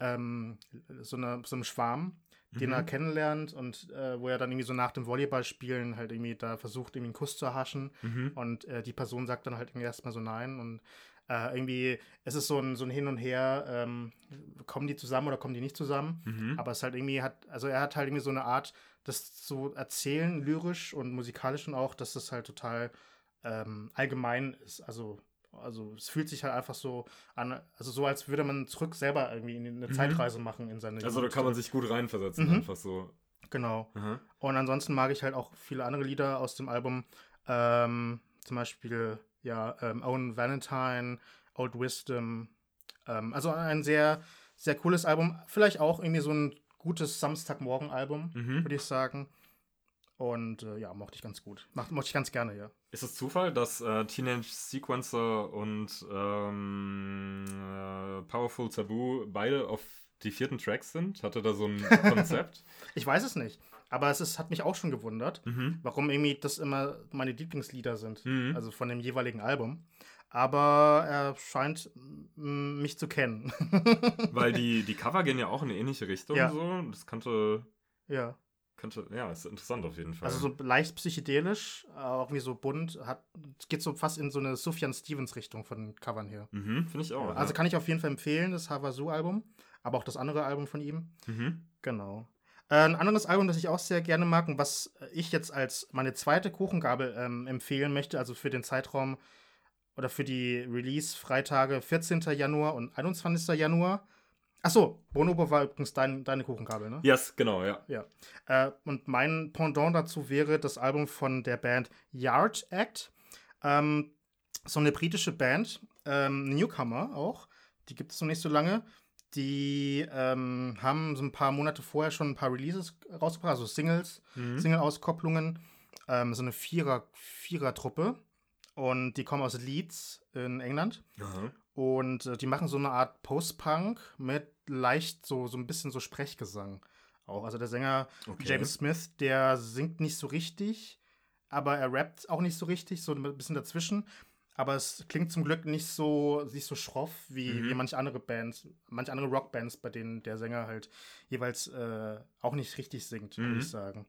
ähm, so, einer so einem Schwarm, den Mhm. er kennenlernt und äh, wo er dann irgendwie so nach dem Volleyballspielen halt irgendwie da versucht, irgendwie einen Kuss zu erhaschen. Mhm. Und äh, die Person sagt dann halt irgendwie erstmal so nein. Und äh, irgendwie, es ist so ein, so ein Hin und Her, ähm, kommen die zusammen oder kommen die nicht zusammen? Mhm. Aber es halt irgendwie hat, also er hat halt irgendwie so eine Art, das zu erzählen, lyrisch und musikalisch und auch, dass das halt total ähm, allgemein ist. Also, also es fühlt sich halt einfach so an, also so als würde man zurück selber irgendwie in eine Mhm. Zeitreise machen in seine Also da kann man sich gut reinversetzen, Mhm. einfach so. Genau. Aha. Und ansonsten mag ich halt auch viele andere Lieder aus dem Album. Ähm, zum Beispiel, ja, ähm, Owen Valentine, Old Wisdom. Ähm, also ein sehr, sehr cooles Album. Vielleicht auch irgendwie so ein gutes Samstagmorgen-Album, Mhm. würde ich sagen. Und äh, ja, mochte ich ganz gut. Mach, mochte ich ganz gerne, ja. Ist es Zufall, dass äh, Teenage Sequencer und ähm, äh, Powerful Taboo beide auf die vierten Tracks sind? Hatte da so ein [LAUGHS] Konzept? Ich weiß es nicht. Aber es ist, hat mich auch schon gewundert, mhm. warum irgendwie das immer meine Lieblingslieder sind. Mhm. Also von dem jeweiligen Album. Aber er scheint mich zu kennen. Weil [LAUGHS] die, die Cover gehen ja auch in eine ähnliche Richtung. Ja. So. Das kannte. ja. Könnte, ja, ist interessant auf jeden Fall. Also so leicht psychedelisch, auch irgendwie so bunt, hat, geht so fast in so eine Sufjan Stevens Richtung von Covern hier. mhm, finde ich auch. Also ja. kann ich auf jeden Fall empfehlen, das Havasu-Album, aber auch das andere Album von ihm. Mhm. Genau. Äh, ein anderes Album, das ich auch sehr gerne mag und was ich jetzt als meine zweite Kuchengabel ähm, empfehlen möchte, also für den Zeitraum oder für die Release-Freitage 14. Januar und 21. Januar. Achso, Bonobo war übrigens dein, deine Kuchengabel, ne? Yes, genau, ja. Ja. Äh, und mein Pendant dazu wäre das Album von der Band Yard Act. Ähm, so eine britische Band, ähm, Newcomer auch. Die gibt es noch nicht so lange. Die ähm, haben so ein paar Monate vorher schon ein paar Releases rausgebracht, also Singles, Mhm. Single-Auskopplungen. Ähm, so eine Vierer- Vierer-Truppe. Und die kommen aus Leeds in England. Aha. Und äh, die machen so eine Art Post-Punk mit leicht so, so ein bisschen so Sprechgesang auch. Also der Sänger Okay. James Smith, der singt nicht so richtig, aber er rappt auch nicht so richtig, so ein bisschen dazwischen. Aber es klingt zum Glück nicht so, nicht so schroff wie, Mhm. wie manche andere Bands, manche andere Rockbands, bei denen der Sänger halt jeweils äh, auch nicht richtig singt, würde Mhm. ich sagen.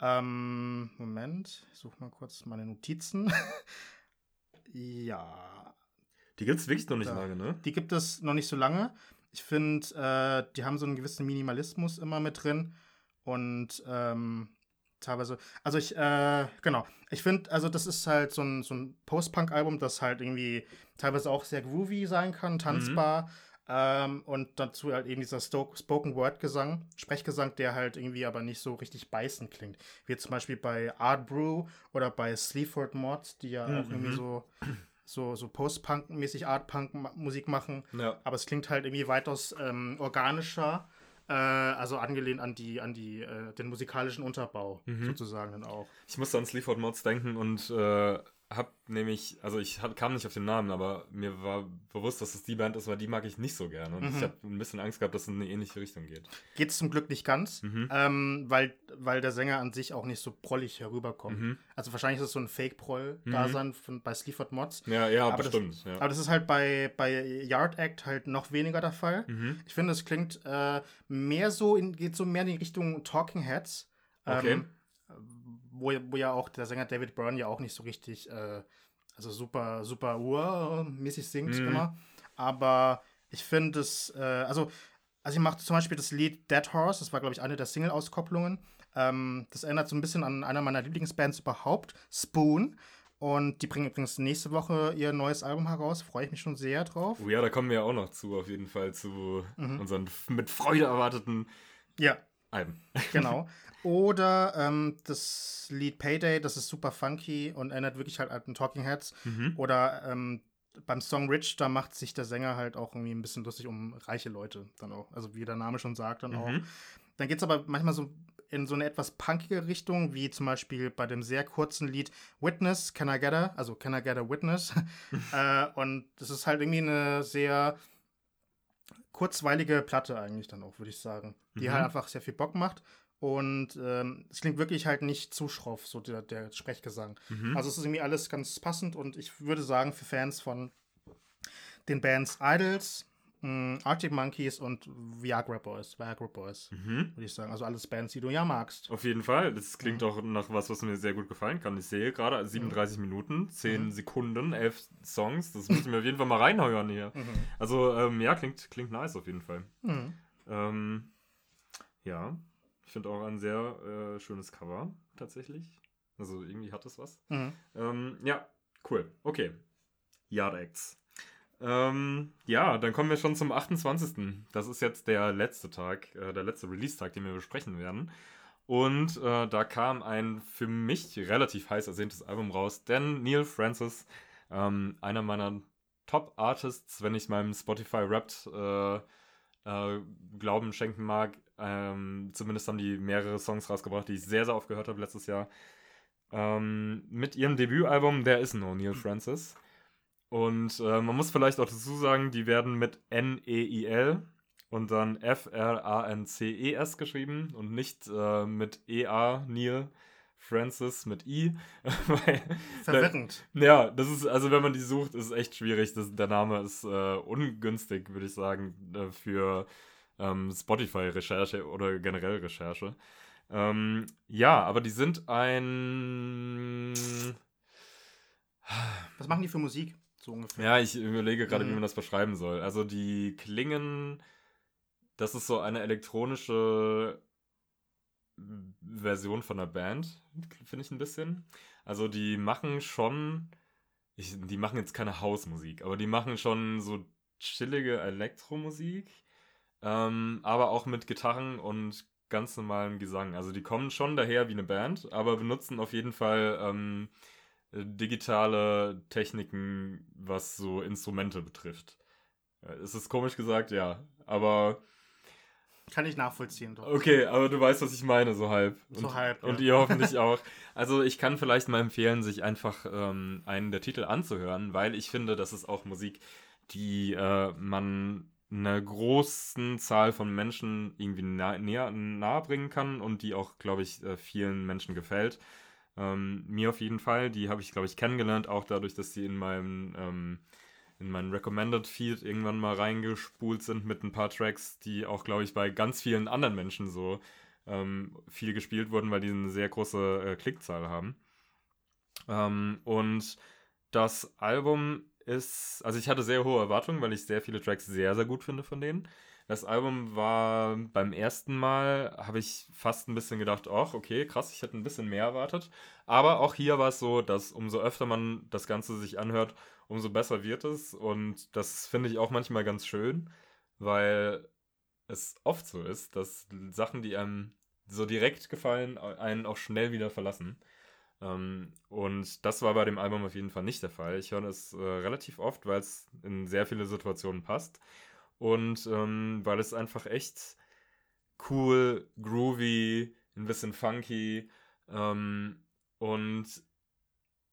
Ähm, Moment, ich suche mal kurz meine Notizen. [LAUGHS] ja, Die gibt es wirklich noch nicht Da. lange, ne? die gibt es noch nicht so lange. Ich finde, äh, die haben so einen gewissen Minimalismus immer mit drin. Und ähm, teilweise, also ich, äh, genau, ich finde, also das ist halt so ein, so ein Post-Punk-Album, das halt irgendwie teilweise auch sehr groovy sein kann, tanzbar. Ähm, und dazu halt eben dieser Spoken-Word-Gesang, Sprechgesang, der halt irgendwie aber nicht so richtig beißend klingt. Wie zum Beispiel bei Art Brew oder bei Sleaford Mods, die ja auch irgendwie Mhm. so, so, so Post-Punk-mäßig Art-Punk-Musik machen. Ja. Aber es klingt halt irgendwie weitaus ähm, organischer, äh, also angelehnt an die, an die, äh, den musikalischen Unterbau Mhm. sozusagen dann auch. Ich musste an Sleaford Mods denken und äh, hab nämlich, also ich hab, kam nicht auf den Namen, aber mir war bewusst, dass es die Band ist, weil die mag ich nicht so gerne. Und Mhm. ich habe ein bisschen Angst gehabt, dass es in eine ähnliche Richtung geht. Geht es zum Glück nicht ganz, Mhm. ähm, weil, weil der Sänger an sich auch nicht so prollig herüberkommt. Mhm. Also wahrscheinlich ist es so ein Fake-Proll-Dasein von bei Sleaford Mods. Ja, ja, Aber das- bestimmt. ja. Aber das ist halt bei, bei Yard Act halt noch weniger der Fall. Mhm. Ich finde, es klingt äh, mehr so, in, geht so mehr in die Richtung Talking Heads. Okay. Ähm, wo, wo ja auch der Sänger David Byrne ja auch nicht so richtig, äh, also super, super Ur-mäßig singt Mhm. immer. Aber ich finde es, äh, also, also ich mache zum Beispiel das Lied Dead Horse, das war, glaube ich, eine der Single-Auskopplungen. Ähm, das erinnert so ein bisschen an einer meiner Lieblingsbands überhaupt, Spoon. Und die bringen übrigens nächste Woche ihr neues Album heraus. Freue ich mich schon sehr drauf. Oh ja, da kommen wir ja auch noch zu, auf jeden Fall, zu Mhm. unseren mit Freude erwarteten Ja, Alben. [LAUGHS] genau. Oder ähm, das Lied Payday, das ist super funky und erinnert wirklich halt an Talking Heads. Mhm. Oder ähm, beim Song Rich, da macht sich der Sänger halt auch irgendwie ein bisschen lustig um reiche Leute dann auch. Also wie der Name schon sagt dann auch. Mhm. Dann geht es aber manchmal so in so eine etwas punkige Richtung, wie zum Beispiel bei dem sehr kurzen Lied Witness, Can I Get a? Also Can I Get a Witness? [LAUGHS] äh, und das ist halt irgendwie eine sehr kurzweilige Platte eigentlich dann auch, würde ich sagen. Die Mhm. halt einfach sehr viel Bock macht. Und ähm, es klingt wirklich halt nicht zu schroff, so der, der Sprechgesang. Mhm. Also es ist irgendwie alles ganz passend und ich würde sagen, für Fans von den Bands Idols, mh, Arctic Monkeys und Viagra Boys, Viagra Boys, Mhm. würde ich sagen. Also alles Bands, die du ja magst. Auf jeden Fall. Das klingt auch nach was, was mir sehr gut gefallen kann. Ich sehe gerade 37 Minuten, 10 Mhm. Sekunden, 11 Songs. Das muss ich mir auf jeden Fall mal reinheuern hier. Mhm. Also, ähm, ja, klingt, klingt nice auf jeden Fall. Mhm. Ähm, ja, ich finde auch ein sehr äh, schönes Cover, tatsächlich. Also, irgendwie hat es was. Mhm. Ähm, ja, cool. Okay. Yard Acts. Ähm, ja, dann kommen wir schon zum 28. Das ist jetzt der letzte Tag, äh, der letzte Release-Tag, den wir besprechen werden. Und äh, da kam ein für mich relativ heiß ersehntes Album raus, denn Neil Francis, ähm, einer meiner Top-Artists, wenn ich meinem Spotify-Rapt äh, äh, Glauben schenken mag. Ähm, zumindest haben die mehrere Songs rausgebracht, die ich sehr, sehr oft gehört habe letztes Jahr. Ähm, mit ihrem Debütalbum There Is No Neil Francis. Und äh, man muss vielleicht auch dazu sagen, die werden mit N-E-I-L und dann F-R-A-N-C-E-S geschrieben und nicht äh, mit E-A Neil Francis mit I. [LAUGHS] Verwirrend. ja, das ist, also wenn man die sucht, ist es echt schwierig. Das, der Name ist äh, ungünstig, würde ich sagen, äh, für ähm, Spotify-Recherche oder generell Recherche. Ähm, ja, aber die sind ein. Was machen die für Musik? So ungefähr. Ja, ich überlege gerade, Mhm. wie man das beschreiben soll. Also die klingen. Das ist so eine elektronische Version von einer Band, finde ich ein bisschen. Also die machen schon. Ich, die machen jetzt keine Hausmusik, aber die machen schon so chillige Elektromusik. Ähm, aber auch mit Gitarren und ganz normalen Gesang. Also die kommen schon daher wie eine Band, aber benutzen auf jeden Fall ähm, äh, digitale Techniken, was so Instrumente betrifft. Äh, Es ist komisch gesagt, ja. Aber Kann ich nachvollziehen. Doch. okay, aber du weißt, was ich meine, so halb. So und, halb, ja. Und ihr hoffentlich [LAUGHS] auch. Also ich kann vielleicht mal empfehlen, sich einfach ähm, einen der Titel anzuhören, weil ich finde, das ist auch Musik, die äh, man einer großen Zahl von Menschen irgendwie nah, näher nahe bringen kann und die auch, glaube ich, äh, vielen Menschen gefällt. Ähm, mir auf jeden Fall. Die habe ich, glaube ich, kennengelernt, auch dadurch, dass sie in meinem ähm, in meinen Recommended Feed irgendwann mal reingespult sind mit ein paar Tracks, die auch, glaube ich, bei ganz vielen anderen Menschen so ähm, viel gespielt wurden, weil die eine sehr große äh, Klickzahl haben. Ähm, und das Album ist, also ich hatte sehr hohe Erwartungen, weil ich sehr viele Tracks sehr, sehr gut finde von denen. Das Album war beim ersten Mal, habe ich fast ein bisschen gedacht, ach, okay, krass, ich hätte ein bisschen mehr erwartet. Aber auch hier war es so, dass umso öfter man das Ganze sich anhört, umso besser wird es. Und das finde ich auch manchmal ganz schön, weil es oft so ist, dass Sachen, die einem so direkt gefallen, einen auch schnell wieder verlassen. Ähm, und das war bei dem Album auf jeden Fall nicht der Fall. Ich höre es äh, relativ oft, weil es in sehr viele Situationen passt. Und ähm, weil es einfach echt cool, groovy, ein bisschen funky ähm, und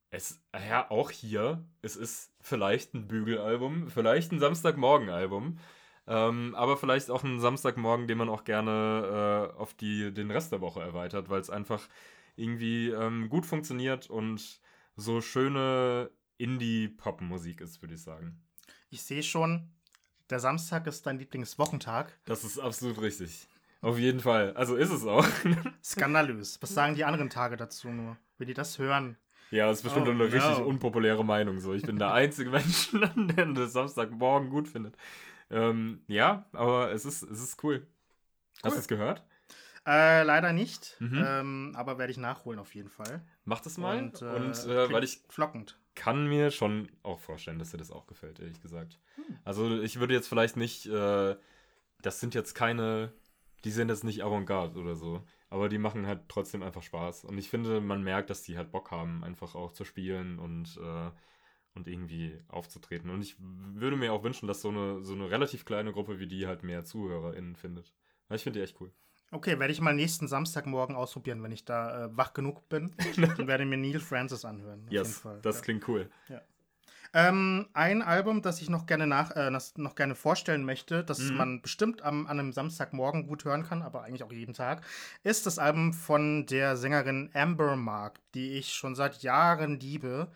es, ja, auch hier, es ist vielleicht ein Bügelalbum, vielleicht ein Samstagmorgen-Album, ähm, aber vielleicht auch ein Samstagmorgen, den man auch gerne äh, auf die, den Rest der Woche erweitert, weil es einfach irgendwie ähm, gut funktioniert und so schöne Indie-Pop-Musik ist, würde ich sagen. Ich sehe schon, der Samstag ist dein Lieblingswochentag. Das ist absolut richtig. Auf jeden Fall. Also ist es auch. [LAUGHS] Skandalös. Was sagen die anderen Tage dazu nur? Wenn die das hören. ja, das ist bestimmt Oh, eine richtig no. unpopuläre Meinung. So, ich bin der [LAUGHS] einzige Mensch, [LAUGHS] der das Samstagmorgen gut findet. Ähm, ja, aber es ist, es ist cool. Hast Cool. du es gehört? Äh, leider nicht. Mhm. Ähm, aber werde ich nachholen auf jeden Fall. Mach das mal. Und, Und, äh, äh, weil ich flockend. Kann mir schon auch vorstellen, dass dir das auch gefällt, ehrlich gesagt. Hm. Also ich würde jetzt vielleicht nicht, äh, das sind jetzt keine, die sind jetzt nicht Avantgarde oder so, aber die machen halt trotzdem einfach Spaß. Und ich finde, man merkt, dass die halt Bock haben, einfach auch zu spielen und, äh, und irgendwie aufzutreten. Und ich würde mir auch wünschen, dass so eine, so eine relativ kleine Gruppe wie die halt mehr ZuhörerInnen findet. Weil ich finde die echt cool. Okay, werde ich mal nächsten Samstagmorgen ausprobieren, wenn ich da äh, wach genug bin. [LAUGHS] Dann werde ich mir Neil Francis anhören. Yes, das ja. klingt cool. Ähm, ein Album, das ich noch gerne nach, äh, das noch gerne vorstellen möchte, das Mhm. man bestimmt am, an einem Samstagmorgen gut hören kann, aber eigentlich auch jeden Tag, ist das Album von der Sängerin Amber Mark, die ich schon seit Jahren liebe.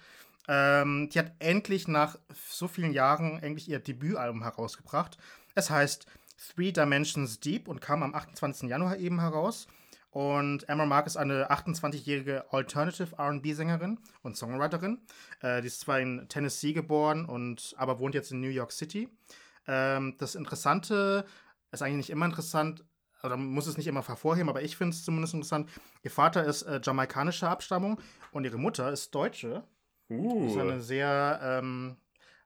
Ähm, die hat endlich nach so vielen Jahren endlich ihr Debütalbum herausgebracht. Es heißt Three Dimensions Deep und kam am 28. Januar eben heraus. Und Amber Mark ist eine 28-jährige Alternative RB-Sängerin und Songwriterin. Äh, die ist zwar in Tennessee geboren, und, aber wohnt jetzt in New York City. Ähm, das Interessante ist eigentlich nicht immer interessant, oder man muss es nicht immer hervorheben, aber ich finde es zumindest interessant. Ihr Vater ist äh, jamaikanischer Abstammung und ihre Mutter ist Deutsche. Das ist eine Uh, sehr, ähm,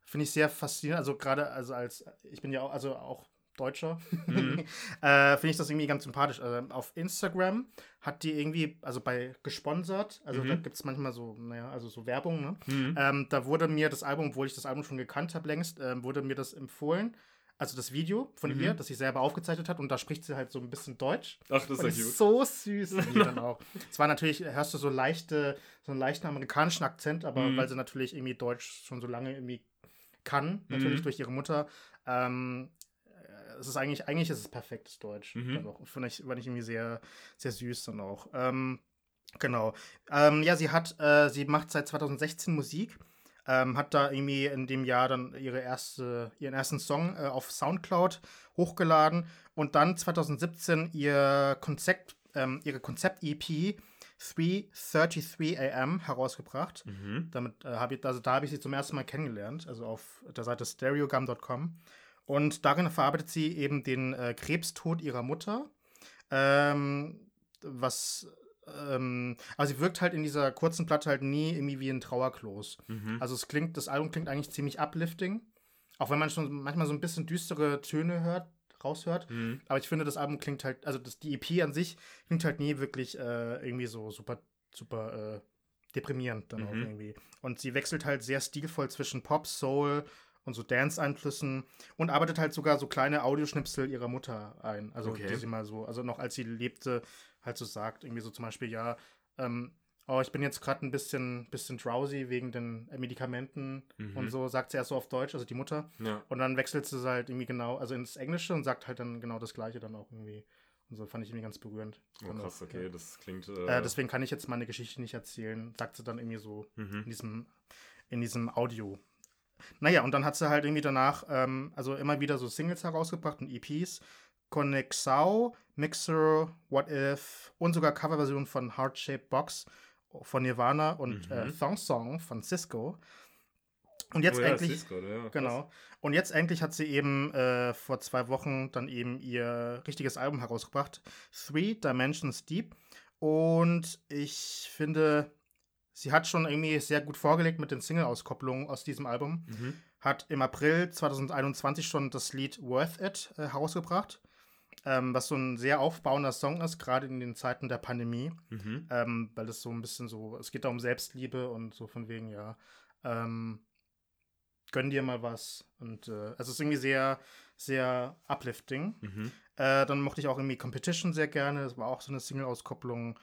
finde ich sehr faszinierend. Also gerade, also als, ich bin ja auch, also auch Deutscher, Mhm. [LAUGHS] äh, finde ich das irgendwie ganz sympathisch. Also auf Instagram hat die irgendwie, also bei gesponsert, also Mhm. da gibt es manchmal so, naja, also so Werbung, ne? mhm. Ähm, da wurde mir das Album, obwohl ich das Album schon gekannt habe längst, ähm, wurde mir das empfohlen. Also das Video von Mhm. ihr, das sie selber aufgezeichnet hat. Und da spricht sie halt so ein bisschen Deutsch. Ach, das Und ist ja cute. so süß. [LAUGHS] dann auch. Zwar natürlich hörst du so leichte, so einen leichten amerikanischen Akzent, aber Mhm. weil sie natürlich irgendwie Deutsch schon so lange irgendwie kann, natürlich Mhm. durch ihre Mutter. Ähm, äh, es ist eigentlich, eigentlich ist es perfektes Deutsch. Mhm. Auch. Finde ich, fand ich irgendwie sehr, sehr süß dann auch. Ähm, genau. Ähm, ja, sie hat, äh, sie macht seit 2016 Musik. Ähm, hat da irgendwie in dem Jahr dann ihre erste, ihren ersten Song äh, auf Soundcloud hochgeladen und dann 2017 ihr Konzept, ähm, ihre Konzept-EP 333 AM herausgebracht. Mhm. Damit äh, habe ich, also da habe ich sie zum ersten Mal kennengelernt, also auf der Seite stereogum.com. Und darin verarbeitet sie eben den äh, Krebstod ihrer Mutter. Ähm, was, ähm, also sie wirkt halt in dieser kurzen Platte halt nie irgendwie wie ein Trauerklos. Mhm. Also es klingt, das Album klingt eigentlich ziemlich uplifting. Auch wenn man schon manchmal so ein bisschen düstere Töne hört, raushört. Mhm. Aber ich finde, das Album klingt halt, also das, die EP an sich klingt halt nie wirklich äh, irgendwie so super, super äh, deprimierend dann auch Mhm. irgendwie. Und sie wechselt halt sehr stilvoll zwischen Pop, Soul und so Dance-Einflüssen und arbeitet halt sogar so kleine Audioschnipsel ihrer Mutter ein. Also Okay. die sie mal so, also noch als sie lebte, halt so sagt, irgendwie so zum Beispiel, ja, ähm, oh, ich bin jetzt gerade ein bisschen, bisschen drowsy wegen den äh, Medikamenten Mhm. und so, sagt sie erst so auf Deutsch, also die Mutter. Ja. Und dann wechselt sie halt irgendwie genau, also ins Englische und sagt halt dann genau das Gleiche dann auch irgendwie. Und so fand ich irgendwie ganz berührend. Oh, krass, okay, ja. das klingt. Äh, deswegen kann ich jetzt meine Geschichte nicht erzählen, sagt sie dann irgendwie so in mhm. diesem, in diesem Audio. Naja, und dann hat sie halt irgendwie danach, ähm, also immer wieder so Singles herausgebracht und EPs. Connexau, Mixer, What If und sogar Coverversionen von Heart Shaped Box von Nirvana und Mhm. äh, Thong Song von Cisco. Und jetzt oh, ja, endlich. siehst grade, ja. Genau. Und jetzt endlich hat sie eben äh, vor zwei Wochen dann eben ihr richtiges Album herausgebracht. Three Dimensions Deep. Und ich finde, sie hat schon irgendwie sehr gut vorgelegt mit den Single-Auskopplungen aus diesem Album. Mhm. Hat im April 2021 schon das Lied Worth It äh, herausgebracht. Ähm, was so ein sehr aufbauender Song ist, gerade in den Zeiten der Pandemie. Mhm. Ähm, weil es so ein bisschen so, es geht da um Selbstliebe und so von wegen, ja, ähm, gönn dir mal was. Und äh, es ist irgendwie sehr, sehr uplifting. Mhm. Äh, dann mochte ich auch irgendwie Competition sehr gerne. Das war auch so eine Single-Auskopplung.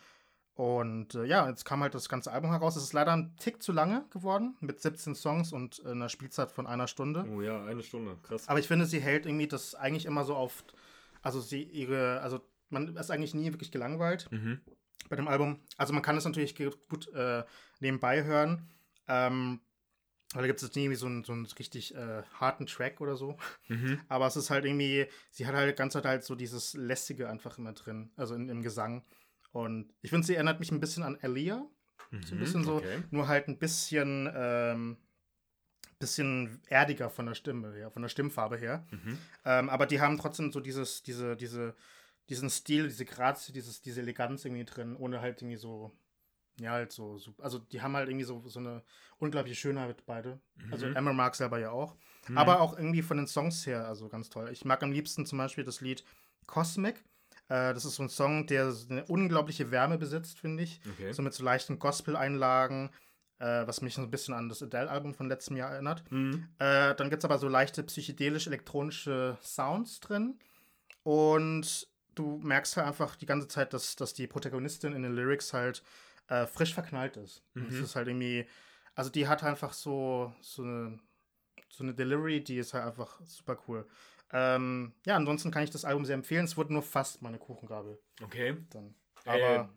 Und äh, ja, jetzt kam halt das ganze Album heraus. Es ist leider ein Tick zu lange geworden, mit 17 Songs und äh, einer Spielzeit von einer Stunde. Oh ja, eine Stunde, krass. Aber ich finde, sie hält irgendwie das eigentlich immer so auf. Also sie ihre, also man ist eigentlich nie wirklich gelangweilt Mhm. bei dem Album. Also man kann es natürlich gut äh, nebenbei hören. Ähm, weil da gibt es jetzt nie irgendwie so einen, so einen richtig äh, harten Track oder so. Mhm. [LAUGHS] Aber es ist halt irgendwie, sie hat halt die ganze Zeit halt so dieses Lästige einfach immer drin, also in, im Gesang. Und ich finde, sie erinnert mich ein bisschen an Alia. So ein Mhm, bisschen so, Okay. nur halt ein bisschen, ähm, bisschen erdiger von der Stimme her, von der Stimmfarbe her. Mhm. Ähm, aber die haben trotzdem so dieses, diese, diese, diesen Stil, diese Grazie, dieses, diese Eleganz irgendwie drin, ohne halt irgendwie so, ja, halt so, so also die haben halt irgendwie so, so eine unglaubliche Schönheit beide. Also Mhm. Emma mag selber ja auch. Mhm. Aber auch irgendwie von den Songs her, also ganz toll. Ich mag am liebsten zum Beispiel das Lied Cosmic. Äh, das ist so ein Song, der eine unglaubliche Wärme besitzt, finde ich. Okay. So mit so leichten Gospel-Einlagen, äh, was mich so ein bisschen an das Adele-Album von letztem Jahr erinnert. Mhm. Äh, dann gibt es aber so leichte psychedelisch-elektronische Sounds drin. Und du merkst halt einfach die ganze Zeit, dass, dass die Protagonistin in den Lyrics halt äh, frisch verknallt ist. Mhm. ist halt irgendwie, also die hat einfach so, so, eine, so eine Delivery, die ist halt einfach super cool. Ähm, ja, ansonsten kann ich das Album sehr empfehlen. Es wurde nur fast meine Kuchengabel Okay. dann. Ey, Aber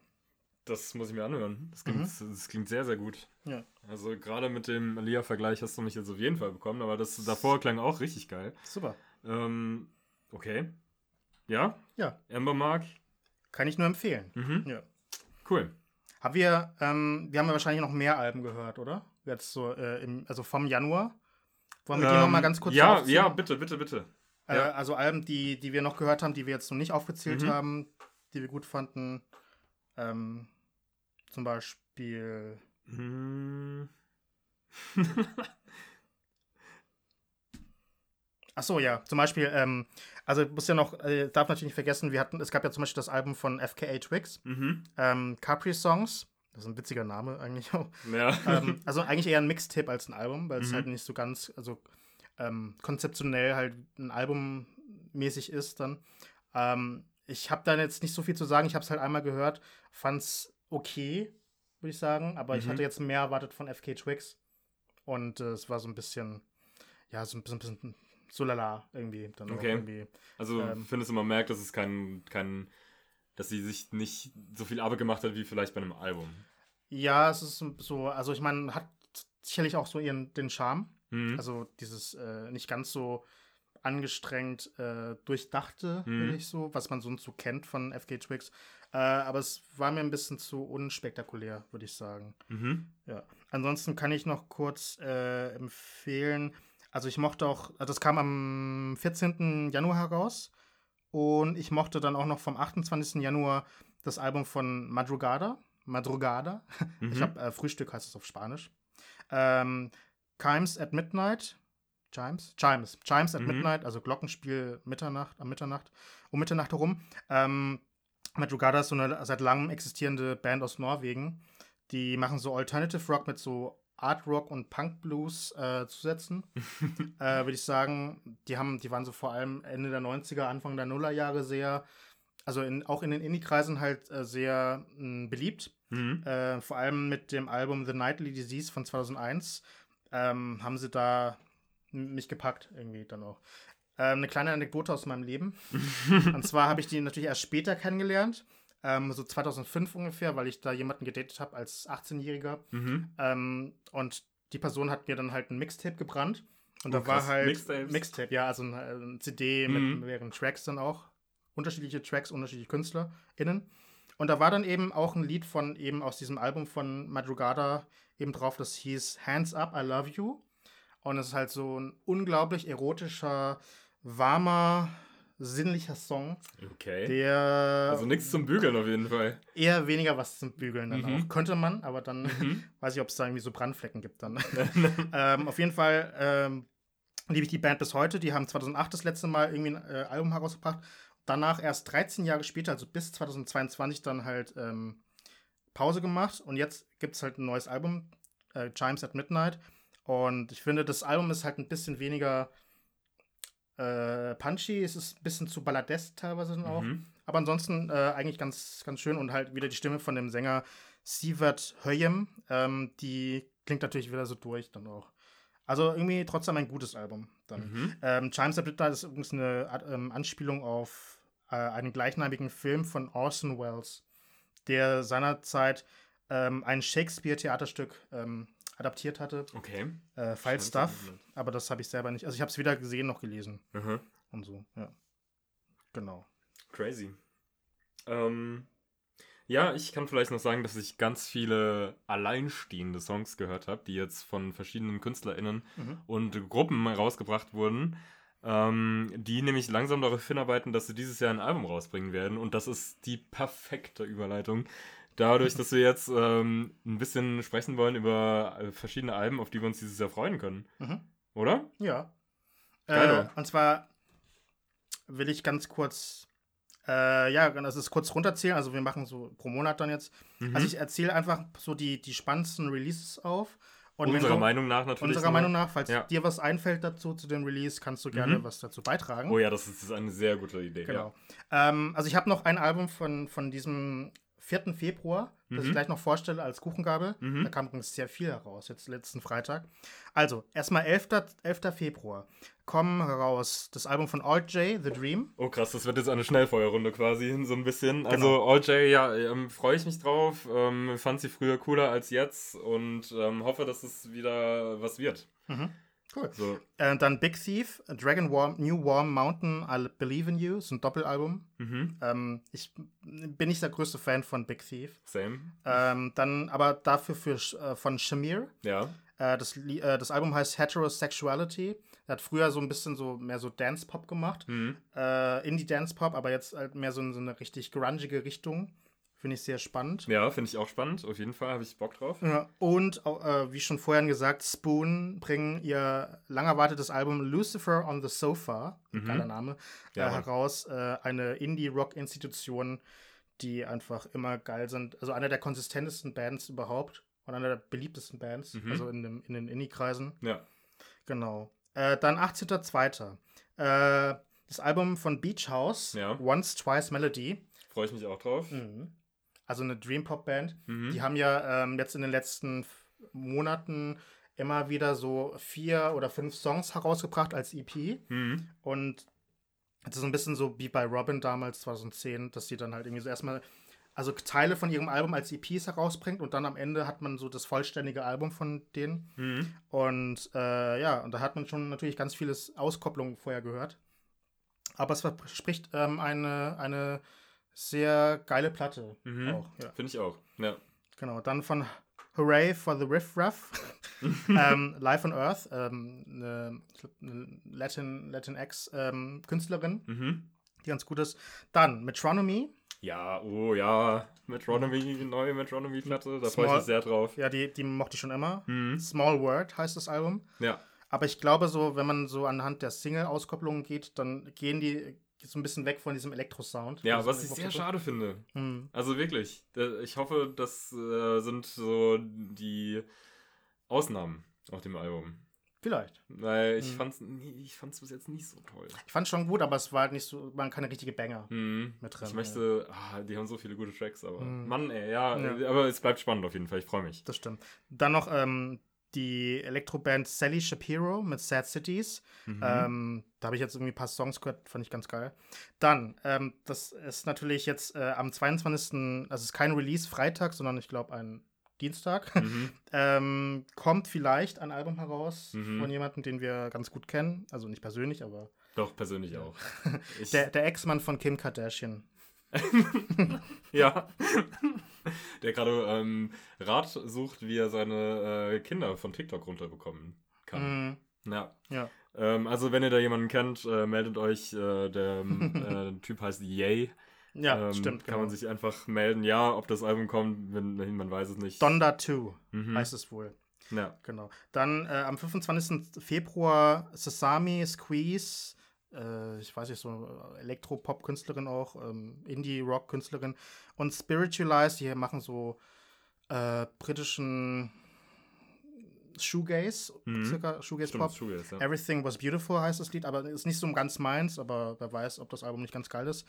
Das muss ich mir anhören. Das klingt, Mhm. das klingt sehr, sehr gut. Ja. Also gerade mit dem Alia-Vergleich hast du mich jetzt auf jeden Fall bekommen, aber das davor klang auch richtig geil. super. Ähm, okay. Ja? Ja. Amber Mark. Kann ich nur empfehlen. Mhm. Ja. Cool. Haben wir, ähm, wir haben ja wahrscheinlich noch mehr Alben gehört, oder? Jetzt so, äh, im, also vom Januar. Wollen wir die Ähm, nochmal ganz kurz Ja, aufzählen? ja, bitte, bitte, bitte. Äh, ja. Also Alben, die, die wir noch gehört haben, die wir jetzt noch nicht aufgezählt Mhm. haben, die wir gut fanden. Ähm, zum Beispiel. Hm. Ach so, ja. Zum Beispiel, ähm, also muss ja noch, äh, darf natürlich nicht vergessen, wir hatten, es gab ja zum Beispiel das Album von FKA Twigs, mhm. ähm, Capri Songs. Das ist ein witziger Name eigentlich auch. Ja. ähm, also eigentlich eher ein Mixtape als ein Album, weil es Mhm. halt nicht so ganz, also ähm, konzeptionell halt ein Album mäßig ist dann. Ähm, ich habe da jetzt nicht so viel zu sagen. Ich habe es halt einmal gehört, fand's okay, würde ich sagen, aber ich Mhm. hatte jetzt mehr erwartet von FK Twigs und äh, es war so ein bisschen, ja, so ein bisschen, bisschen so lala irgendwie dann Okay. irgendwie. Also Ähm. findest du, man merkt, dass es kein, kein, dass sie sich nicht so viel Arbeit gemacht hat wie vielleicht bei einem Album. Ja, es ist so, also ich meine, hat sicherlich auch so ihren den Charme. Mhm. Also dieses äh, nicht ganz so angestrengt äh, durchdachte, Mhm. würde ich so, was man sonst so kennt von FK Twigs. Äh, aber es war mir ein bisschen zu unspektakulär, würde ich sagen. Mhm. Ja. Ansonsten kann ich noch kurz äh, empfehlen. Also ich mochte auch, also das kam am 14. Januar heraus. Und ich mochte dann auch noch vom 28. Januar das Album von Madrugada. Madrugada. [LAUGHS] Mhm. Ich habe äh, Frühstück heißt es auf Spanisch. Ähm, Chimes at Midnight. Chimes? Chimes. Chimes at Mhm. Midnight, also Glockenspiel Mitternacht, am Mitternacht, um Mitternacht herum. Ähm, Madrugada ist so eine seit langem existierende Band aus Norwegen. Die machen so Alternative Rock mit so Art Rock und Punk Blues äh, zusätzen. [LAUGHS] äh, Würde ich sagen, die haben, die waren so vor allem Ende der 90er, Anfang der Nullerjahre sehr, also in, auch in den Indie-Kreisen halt äh, sehr mh, beliebt. Mhm. Äh, vor allem mit dem Album The Nightly Disease von 2001 ähm, haben sie da mich gepackt, irgendwie dann auch. Ähm, eine kleine Anekdote aus meinem Leben. [LAUGHS] Und zwar habe ich die natürlich erst später kennengelernt, ähm, so 2005 ungefähr, weil ich da jemanden gedatet habe als 18-Jähriger. Mhm. Ähm, und die Person hat mir dann halt ein Mixtape gebrannt. Und Oh, da war krass. halt Mixtapes? Mixtape, ja, also ein, äh, ein CD Mhm. mit mehreren Tracks dann auch. Unterschiedliche Tracks, unterschiedliche KünstlerInnen. Und da war dann eben auch ein Lied von eben aus diesem Album von Madrugada eben drauf, das hieß Hands Up, I Love You. Und es ist halt so ein unglaublich erotischer, warmer, sinnlicher Song, Okay. der Also nichts zum Bügeln auf jeden Fall. eher weniger was zum Bügeln dann Mhm. auch. Könnte man, aber dann Mhm. [LAUGHS] weiß ich, ob es da irgendwie so Brandflecken gibt dann. [LAUGHS] ähm, auf jeden Fall ähm, liebe ich die Band bis heute. Die haben 2008 das letzte Mal irgendwie ein äh, Album herausgebracht. Danach erst 13 Jahre später, also bis 2022, dann halt ähm, Pause gemacht. Und jetzt gibt es halt ein neues Album, äh, Chimes at Midnight. Und ich finde, das Album ist halt ein bisschen weniger äh, punchy. Es ist ein bisschen zu balladesk teilweise dann auch. Mhm. Aber ansonsten äh, eigentlich ganz, ganz schön und halt wieder die Stimme von dem Sänger Sivert Höjem. Ähm, die klingt natürlich wieder so durch dann auch. Also irgendwie trotzdem ein gutes Album dann. Mhm. Ähm, Chimes at Midnight ist übrigens eine ähm, Anspielung auf äh, einen gleichnamigen Film von Orson Welles, der seinerzeit ähm, ein Shakespeare-Theaterstück ähm, adaptiert hatte, Okay. äh, Falstaff, aber das habe ich selber nicht. Also ich habe es weder gesehen noch gelesen Mhm. und so, ja. Genau. Crazy. Ähm, ja, ich kann vielleicht noch sagen, dass ich ganz viele alleinstehende Songs gehört habe, die jetzt von verschiedenen KünstlerInnen Mhm. und Gruppen rausgebracht wurden, ähm, die nämlich langsam darauf hinarbeiten, dass sie dieses Jahr ein Album rausbringen werden. Und das ist die perfekte Überleitung. Dadurch, [LAUGHS] dass wir jetzt ähm, ein bisschen sprechen wollen über äh, verschiedene Alben, auf die wir uns dieses Jahr freuen können. Mhm. Oder? Ja. Äh, und zwar will ich ganz kurz, äh, ja, das ist kurz runterzählen. Also wir machen so pro Monat dann jetzt. Mhm. Also ich erzähle einfach so die, die spannendsten Releases auf. Und Unserer du- Meinung nach natürlich. unserer nur. Meinung nach, falls Ja. dir was einfällt dazu, zu dem Release, kannst du gerne Mhm. was dazu beitragen. Oh ja, das ist, eine sehr gute Idee. Genau. Ähm, also ich habe noch ein Album von, von diesem 4. Februar, das Mhm. ich gleich noch vorstelle als Kuchengabel. Mhm. Da kam übrigens sehr viel heraus, jetzt letzten Freitag. Also, erstmal 11. 11. Februar kommen heraus das Album von Alt J, The Dream. Oh krass, das wird jetzt eine Schnellfeuerrunde quasi, [LAUGHS] so ein bisschen. Also Genau. All J, ja, ähm, freue ich mich drauf. Ähm, fand sie früher cooler als jetzt und ähm, hoffe, dass es wieder was wird. Cool. So, Äh, dann Big Thief, Dragon Warm, New Warm Mountain, I Believe in You, ist ein Doppelalbum. mhm, Ähm, ich bin nicht der größte Fan von Big Thief. same. Ähm, dann aber dafür für, äh, von Shamir. Ja. Äh, das, äh, das Album heißt Heterosexuality. Er hat früher so ein bisschen so mehr so Dance-Pop gemacht. Mhm. Äh, Indie-Dance-Pop, aber jetzt halt mehr so in so eine richtig grungige Richtung. Finde ich sehr spannend. Ja, finde ich auch spannend. Auf jeden Fall habe ich Bock drauf. Ja, und äh, wie schon vorhin gesagt, Spoon bringen ihr lang erwartetes Album Lucifer on the Sofa, Mhm. geiler Name, Ja, äh, heraus. Äh, eine Indie-Rock-Institution, die einfach immer geil sind. Also einer der konsistentesten Bands überhaupt und einer der beliebtesten Bands, Mhm. also in, dem, in den Indie-Kreisen. Ja. Genau. Äh, dann 18.02. Äh, das Album von Beach House, Ja. Once Twice Melody. Freue ich mich auch drauf. Also eine Dream Pop Band. Mhm. Die haben ja ähm, jetzt in den letzten Monaten immer wieder so vier oder fünf Songs herausgebracht als EP. Mhm. Und es ist so ein bisschen so wie bei Robin damals 2010, dass sie dann halt irgendwie so erstmal, also Teile von ihrem Album als EPs herausbringt und dann am Ende hat man so das vollständige Album von denen. Mhm. Und äh, ja, und da hat man schon natürlich ganz vieles Auskopplung vorher gehört. Aber es verspricht ähm, eine, eine Sehr geile Platte Mhm. auch. Ja. Finde ich auch. Ja. Genau. Dann von Hooray for the Riff Raff. [LAUGHS] ähm, Live on Earth. Ähm, eine, eine Latin, Latinx ähm, Künstlerin, Mhm. die ganz gut ist. Dann Metronomy. Ja, oh ja. Metronomy, neue Metronomy-Platte, da freue ich mich sehr drauf. Ja, die, die mochte ich schon immer. Mhm. Small Word heißt das Album. Ja. Aber ich glaube, so, wenn man so anhand der Single-Auskopplungen geht, dann gehen die so ein bisschen weg von diesem Elektro-Sound. Ja, was ich sehr schade finde. Hm. Also wirklich. Ich hoffe, das äh, sind so die Ausnahmen auf dem Album. Vielleicht. Weil ich Mhm. fand's ich fand's bis jetzt nicht so toll. Ich fand schon gut, aber es war halt nicht so, waren keine richtige Banger. Mhm. Mit drin, ich möchte, ah, die haben so viele gute Tracks, aber Mhm. Mann, ey, ja, Ja. aber es bleibt spannend auf jeden Fall. Ich freue mich. Das stimmt. Dann noch ähm, die Elektroband Sally Shapiro mit Sad Cities. Mhm. Ähm, da habe ich jetzt irgendwie ein paar Songs gehört, fand ich ganz geil. Dann, ähm, das ist natürlich jetzt äh, am 22., also es ist kein Release Freitag, sondern ich glaube ein Dienstag. Mhm. [LAUGHS] ähm, kommt vielleicht ein Album heraus Mhm. von jemandem, den wir ganz gut kennen. Also nicht persönlich, aber Doch, persönlich auch. [LAUGHS] Der, der Ex-Mann von Kim Kardashian. [LAUGHS] ja. [LAUGHS] der gerade ähm, Rat sucht, wie er seine äh, Kinder von TikTok runterbekommen kann. Mhm. Ja. Ja. Ähm, also, wenn ihr da jemanden kennt, äh, meldet euch. Äh, der ähm, [LAUGHS] äh, Typ heißt Yay. Ja, ähm, stimmt. Kann man sich einfach melden. Ja, ob das Album kommt, wenn, man weiß es nicht. Donda 2 Mhm. heißt es wohl. Ja. Genau. Dann äh, am 25. Februar Sesame Squeeze. Äh, ich weiß nicht, so Elektropop-Künstlerin auch, ähm, Indie-Rock-Künstlerin. Und Spiritualized, die machen so äh, britischen Shoegaze, Mhm. circa Shoegaze-Pop. Stimmt, Shoegaze, ja. Everything Was Beautiful heißt das Lied, aber ist nicht so ganz meins, aber wer weiß, ob das Album nicht ganz geil ist.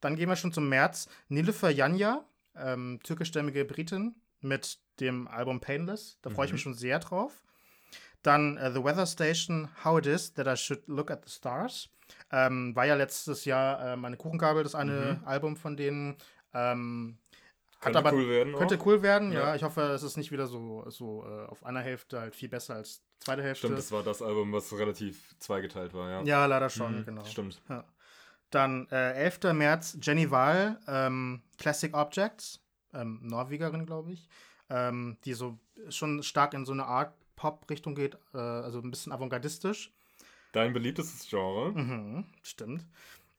Dann gehen wir schon zum März. Nilüfer Yanya, ähm, türkischstämmige Britin, mit dem Album Painless. Da freue ich Mhm. mich schon sehr drauf. Dann äh, The Weather Station, How It Is, That I Should Look at the Stars. Ähm, war ja letztes Jahr äh, meine Kuchengabel, das eine Mhm. Album von denen. Ähm, Könnte aber cool werden. könnte auch. cool werden, ja. Ja. Ich hoffe, es ist nicht wieder so, so äh, auf einer Hälfte halt viel besser als zweite Hälfte. Stimmt, das war das Album, was relativ zweigeteilt war, ja. Ja, leider schon, Mhm, genau. Stimmt. Ja. Dann äh, 11. März Jenny Wahl, ähm, Classic Objects, ähm, Norwegerin, glaube ich, ähm, die so schon stark in so eine Art Pop-Richtung geht, äh, also ein bisschen avantgardistisch. Dein beliebtestes Genre? Mhm, stimmt.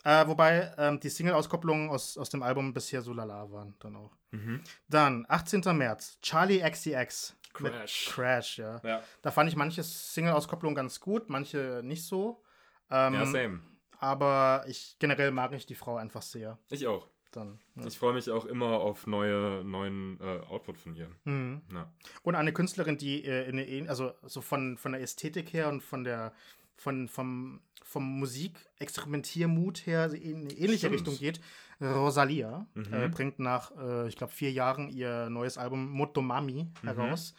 Äh, wobei ähm, die Single-Auskopplungen aus, aus dem Album bisher so lala waren, dann auch. Mhm. Dann 18. März Charlie XCX. Crash. Crash, ja. Ja. Da fand ich manche Single-Auskopplungen ganz gut, manche nicht so. Ähm, ja, same. aber ich generell mag ich die Frau einfach sehr. Ich auch. Dann, ja. Ich freue mich auch immer auf neue, neuen äh, Output von ihr. Mhm. Ja. Und eine Künstlerin, die äh, in eine, also so von, von der Ästhetik her und von der von, vom, vom Musik-Experimentiermut her in eine ähnliche Stimmt. Richtung geht. Rosalia Mhm. äh, bringt nach, äh, ich glaube, vier Jahren ihr neues Album Motomami Mhm. heraus.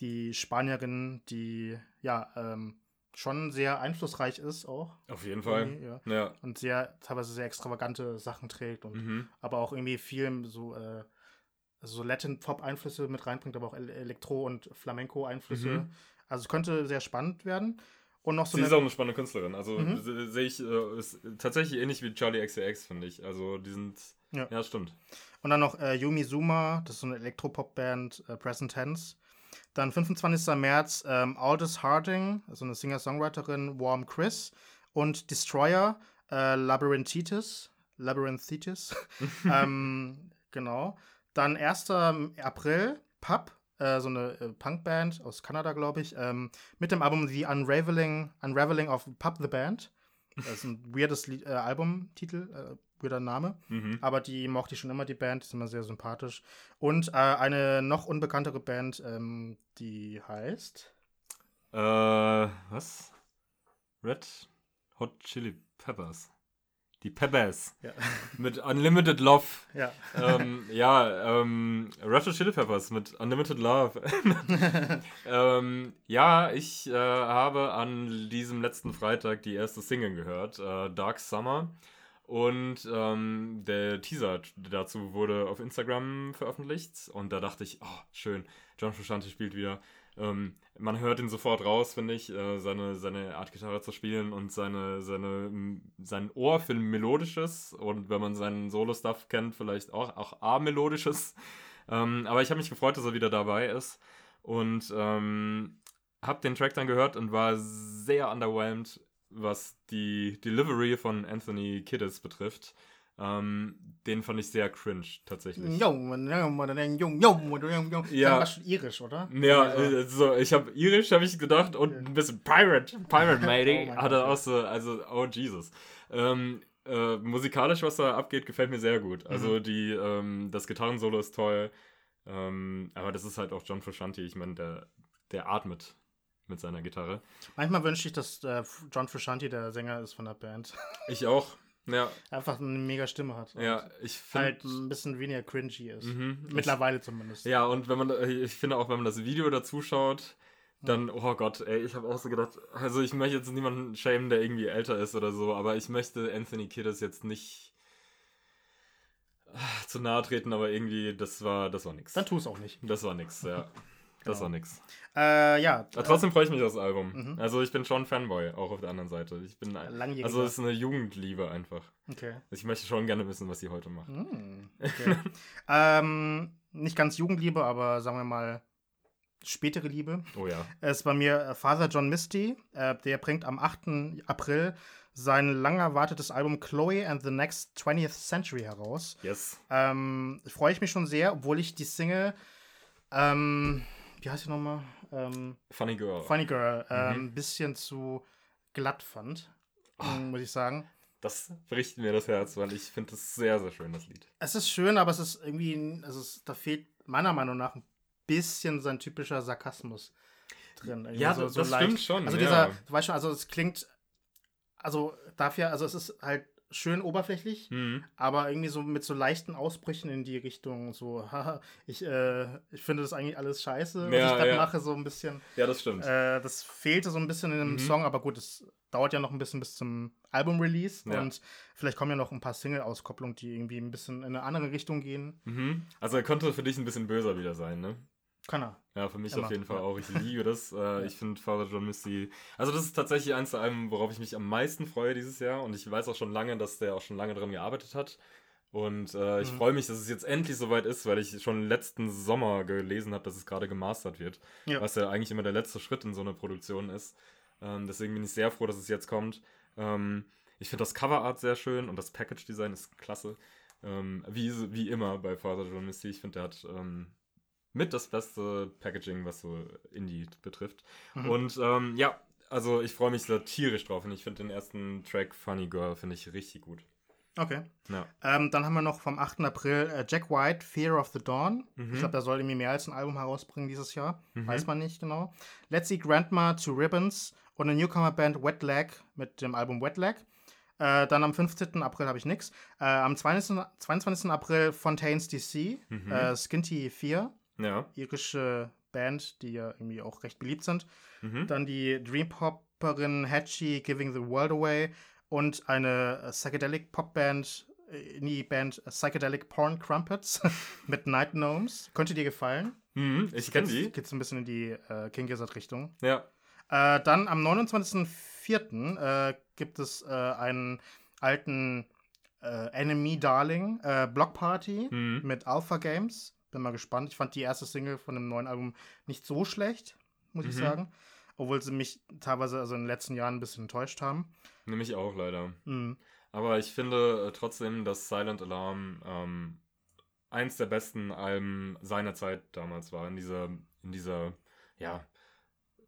Die Spanierin, die ja ähm, schon sehr einflussreich ist auch. Auf jeden Fall. Ja. Ja. Und sehr, teilweise sehr extravagante Sachen trägt und Mhm. aber auch irgendwie viel so, äh, so Latin-Pop-Einflüsse mit reinbringt, aber auch El Elektro- und Flamenco-Einflüsse. Mhm. Also es könnte sehr spannend werden. Und noch so Sie ist eine. auch eine spannende Künstlerin. Also Mhm. se- sehe ich, äh, ist tatsächlich ähnlich wie Charlie XCX, finde ich. Also die sind. Ja. Ja, stimmt. Und dann noch äh, Yumi Zuma, das ist so eine Elektropop-Band, äh, Present Tense. Dann 25. März ähm, Aldous Harding, so eine Singer-Songwriterin, Warm Chris. Und Destroyer, äh, Labyrinthitis. Labyrinthitis. [LAUGHS] ähm, genau. Dann 1. April, Pub, äh, so eine äh, Punkband aus Kanada, glaube ich, ähm, mit dem Album The Unraveling, Unraveling of Pub the Band. Das ist ein weirdes Lied, äh, Albumtitel, äh, weirder Name. Mhm. Aber die mochte ich schon immer, die Band, die ist immer sehr sympathisch. Und äh, eine noch unbekanntere Band, ähm, die heißt. Äh, was? Red Hot Chili Peppers. Die Peppers. Ja. [LAUGHS] Mit Unlimited Love. ja. ähm, ja, ähm, Red Hot Chili Peppers mit Unlimited Love. [LAUGHS] ähm, ja, ich äh, habe an diesem letzten Freitag die erste Single gehört, äh, Dark Summer. Und ähm, der Teaser dazu wurde auf Instagram veröffentlicht. Und da dachte ich, oh, schön, John Frusciante spielt wieder. Ähm, man hört ihn sofort raus, finde ich, äh, seine, seine Art Gitarre zu spielen und seine, seine, sein Ohr für ein melodisches und wenn man seinen Solo-Stuff kennt, vielleicht auch, auch A-melodisches. Ähm, aber ich habe mich gefreut, dass er wieder dabei ist und ähm, habe den Track dann gehört und war sehr underwhelmed, was die Delivery von Anthony Kiddis betrifft. Ähm, den fand ich sehr cringe, tatsächlich. Ja. Ja. war schon irisch, oder? Ja, Also- äh, so, ich habe irisch, habe ich gedacht, und ein bisschen Pirate, Pirate [LAUGHS] Matey, Oh mein hat Gott, auch so, also, oh Jesus. Ähm, äh, musikalisch, was da abgeht, gefällt mir sehr gut. Mhm. Also die, ähm, das Gitarrensolo ist toll, ähm, aber das ist halt auch John Frusciante, ich meine, der, der atmet mit seiner Gitarre. Manchmal wünsche ich, dass äh, John Frusciante der Sänger ist von der Band. Ich auch, ja, Einfach eine mega Stimme hat. und ja, ich finde... Halt ein bisschen weniger cringy ist. Mhm. Mittlerweile zumindest. Ja, und wenn man, ich finde auch, wenn man das Video dazu schaut, dann, oh Gott, ey, ich habe auch so gedacht, also ich möchte jetzt niemanden schämen, der irgendwie älter ist oder so, aber ich möchte Anthony Kiddis jetzt nicht ah, zu nahe treten, aber irgendwie, das war, das war nix. Dann tu es auch nicht. Das war nix, ja. Das war nix. Äh, ja. Aber trotzdem freue ich mich auf das Album. Mhm. Also ich bin schon Fanboy, auch auf der anderen Seite. Ich bin, Äh, langjähriger. also es ist eine Jugendliebe einfach. okay. Ich möchte schon gerne wissen, was sie heute macht. Hm, okay. [LAUGHS] ähm, nicht ganz Jugendliebe, aber sagen wir mal spätere Liebe. Oh ja. Es ist bei mir äh, Father John Misty. Äh, der bringt am 8. April sein lang erwartetes Album Chloe and the Next 20th Century heraus. Yes. Ähm, freue ich mich schon sehr, obwohl ich die Single, ähm, wie heißt sie nochmal? Ähm, Funny Girl. Funny Girl, ein Mhm. ähm, bisschen zu glatt fand, ähm, muss ich sagen. Das bricht mir das Herz, weil ich finde das sehr, sehr schön, das Lied. Es ist schön, aber es ist irgendwie, also es, da fehlt meiner Meinung nach ein bisschen sein typischer Sarkasmus drin. Irgendwie Ja, das stimmt schon, Also ja. dieser, du weißt schon, also es klingt, also dafür, also es ist halt schön oberflächlich, Mhm. aber irgendwie so mit so leichten Ausbrüchen in die Richtung, so, [LAUGHS] haha, ich, äh, ich finde das eigentlich alles scheiße, was Ja, ich gerade ja. mache, so ein bisschen. Ja, das stimmt. Äh, das fehlte so ein bisschen in dem Mhm. Song, aber gut, es dauert ja noch ein bisschen bis zum Album-Release Ja. und vielleicht kommen ja noch ein paar Single-Auskopplungen, die irgendwie ein bisschen in eine andere Richtung gehen. Mhm. Also er könnte für dich ein bisschen böser wieder sein, ne? Kann er. Ja, für mich Immer, auf jeden Fall auch. Ich liebe das. [LAUGHS] Äh. Ich finde Father John Misty. Also, das ist tatsächlich eins der Alben, worauf ich mich am meisten freue dieses Jahr. Und ich weiß auch schon lange, dass der auch schon lange dran gearbeitet hat. Und äh, ich Mhm. freue mich, dass es jetzt endlich soweit ist, weil ich schon letzten Sommer gelesen habe, dass es gerade gemastert wird. Ja. Was ja eigentlich immer der letzte Schritt in so einer Produktion ist. Ähm, deswegen bin ich sehr froh, dass es jetzt kommt. Ähm, ich finde das Coverart sehr schön und das Package-Design ist klasse. Ähm, wie, wie immer bei Father John Misty. Ich finde, der hat ähm, mit das beste Packaging, was so Indie betrifft. Mhm. Und ähm, ja, also ich freue mich da tierisch drauf und ich finde den ersten Track Funny Girl finde ich richtig gut. Okay. Ja. Ähm, dann haben wir noch vom 8. April äh, Jack White, Fear of the Dawn. Mhm. Ich glaube, der soll irgendwie mehr als ein Album herausbringen dieses Jahr. Mhm. Weiß man nicht genau. Let's See Grandma, Two Ribbons und eine Newcomer-Band Wet Leg mit dem Album Wet Leg. Äh, dann am 15. April habe ich nichts. Äh, am 20. 22. April Fontaines DC, Mhm. äh, Skinty 4, Ja. irische Band, die ja irgendwie auch recht beliebt sind. Mhm. Dann die Dream Popperin Hatchie Giving the World Away und eine äh, Psychedelic Popband, äh, Indie-Band äh, Psychedelic Porn Crumpets [LAUGHS] mit Night Gnomes. Könnte dir gefallen. Mhm. Ich kenne die. Geht so ein bisschen in die äh, King Gizzard-Richtung. Ja. Äh, dann am 29.04. Äh, gibt es äh, einen alten Enemy Darling Block Party Mhm. mit Alpha Games. Bin mal gespannt. Ich fand die erste Single von dem neuen Album nicht so schlecht, muss ich Mhm. sagen. Obwohl sie mich teilweise also in den letzten Jahren ein bisschen enttäuscht haben. Nämlich auch leider. Mhm. Aber ich finde äh, trotzdem, dass Silent Alarm ähm, eins der besten Alben seiner Zeit damals war. In dieser, in dieser, ja,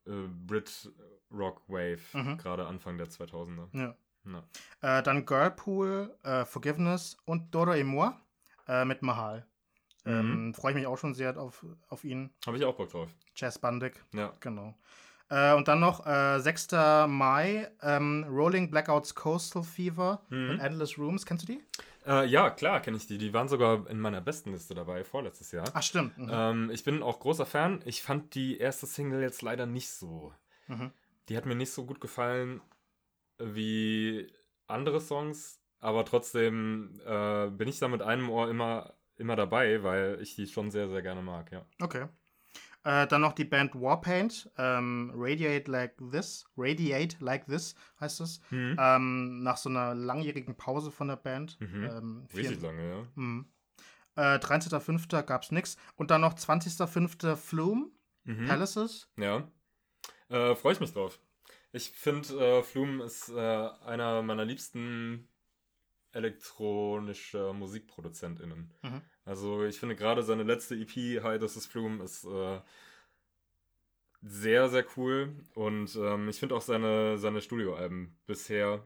äh, Brit Rock Wave, Mhm. gerade Anfang der 2000er. Ja. Ja. Äh, dann Girlpool, äh, Forgiveness und Doro et moi äh, mit Mahal. Mhm. Ähm, Freue ich mich auch schon sehr auf, auf ihn. Habe ich auch Bock drauf. Jazz Bandig. Ja. Genau. Äh, und dann noch äh, 6. Mai, ähm, Rolling Blackouts Coastal Fever Mhm. mit Endless Rooms. Kennst du die? Äh, ja, klar, kenne ich die. Die waren sogar in meiner besten Liste dabei, vorletztes Jahr. Ach, stimmt. Mhm. Ähm, ich bin auch großer Fan. Ich fand die erste Single jetzt leider nicht so. Mhm. Die hat mir nicht so gut gefallen wie andere Songs, aber trotzdem äh, bin ich da mit einem Ohr immer, immer dabei, weil ich die schon sehr, sehr gerne mag, ja. Okay. Äh, dann noch die Band Warpaint, ähm, Radiate Like This. Radiate Like This heißt es. Mhm. Ähm, nach so einer langjährigen Pause von der Band. Mhm. Ähm, Richtig lange, ja. Mhm. Äh, 13.05. gab es nichts. Und dann noch 20.05. Flume, Mhm. Palaces. Ja. Äh, Freue ich mich drauf. Ich finde, äh, Flume ist äh, einer meiner liebsten elektronischer MusikproduzentInnen. Mhm. Also ich finde gerade seine letzte EP, Hi, This is Flume, ist äh, sehr, sehr cool. Und ähm, ich finde auch seine, seine Studioalben bisher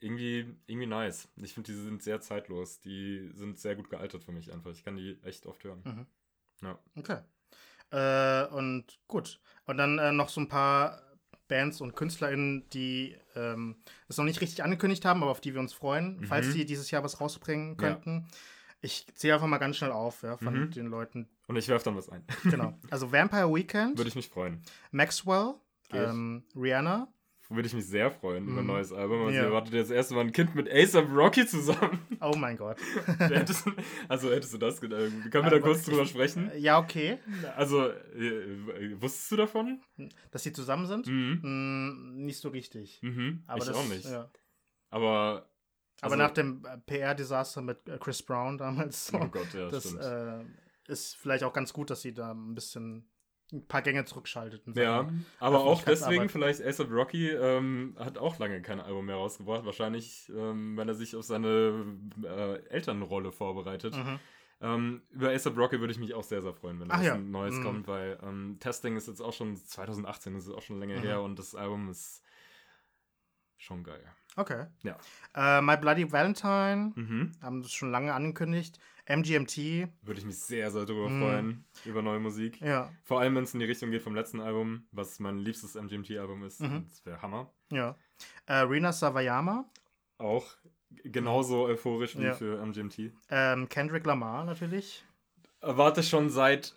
irgendwie, irgendwie nice. Ich finde, die sind sehr zeitlos. Die sind sehr gut gealtert für mich einfach. Ich kann die echt oft hören. Mhm. Ja. Okay. Äh, und gut. Und dann äh, noch so ein paar Bands und KünstlerInnen, die ähm, es noch nicht richtig angekündigt haben, aber auf die wir uns freuen, Mhm. falls die dieses Jahr was rausbringen Ja. könnten. Ich zähle einfach mal ganz schnell auf, ja, von Mhm. den Leuten. Und ich werfe dann was ein. Genau. Also Vampire Weekend, [LAUGHS] Würde ich mich freuen. Maxwell, ähm, Rihanna. Würde ich mich sehr freuen über ein Mhm. neues Album. Also Ja. ihr wartet das erste Mal ein Kind mit ASAP Rocky zusammen. Oh mein Gott. [LAUGHS] Hättest, also hättest du das gedacht? Können wir da Aber kurz drüber sprechen? Ja, okay. Also, äh, wusstest du davon? Dass sie zusammen sind? Mhm. Mm, nicht so richtig. Mhm. Aber ich das, auch nicht. Ja. Aber. Aber also- nach dem äh, PR-Desaster mit äh, Chris Brown damals, so, Oh Gott, ja, [LAUGHS] das äh, ist vielleicht auch ganz gut, dass sie da ein bisschen ein paar Gänge zurückschaltet. ja, aber auch deswegen vielleicht ASAP Rocky ähm, hat auch lange kein Album mehr rausgebracht. Wahrscheinlich, ähm, wenn er sich auf seine äh, Elternrolle vorbereitet. Mhm. Ähm, über ASAP Rocky würde ich mich auch sehr, sehr freuen, wenn da ja. ein neues Mhm. kommt, weil ähm, Testing ist jetzt auch schon 2018, das ist auch schon länger Mhm. her und das Album ist schon geil. Okay. Ja. Äh, My Bloody Valentine, Mhm. haben das schon lange angekündigt. MGMT, Würde ich mich sehr, sehr darüber Mhm. freuen, über neue Musik. ja, Vor allem, wenn es in die Richtung geht vom letzten Album, was mein liebstes MGMT-Album ist. Mhm. Das wäre Hammer. ja. Äh, Rina Savayama, Auch genauso euphorisch wie Ja. für MGMT. ähm, Kendrick Lamar natürlich. Warte schon seit,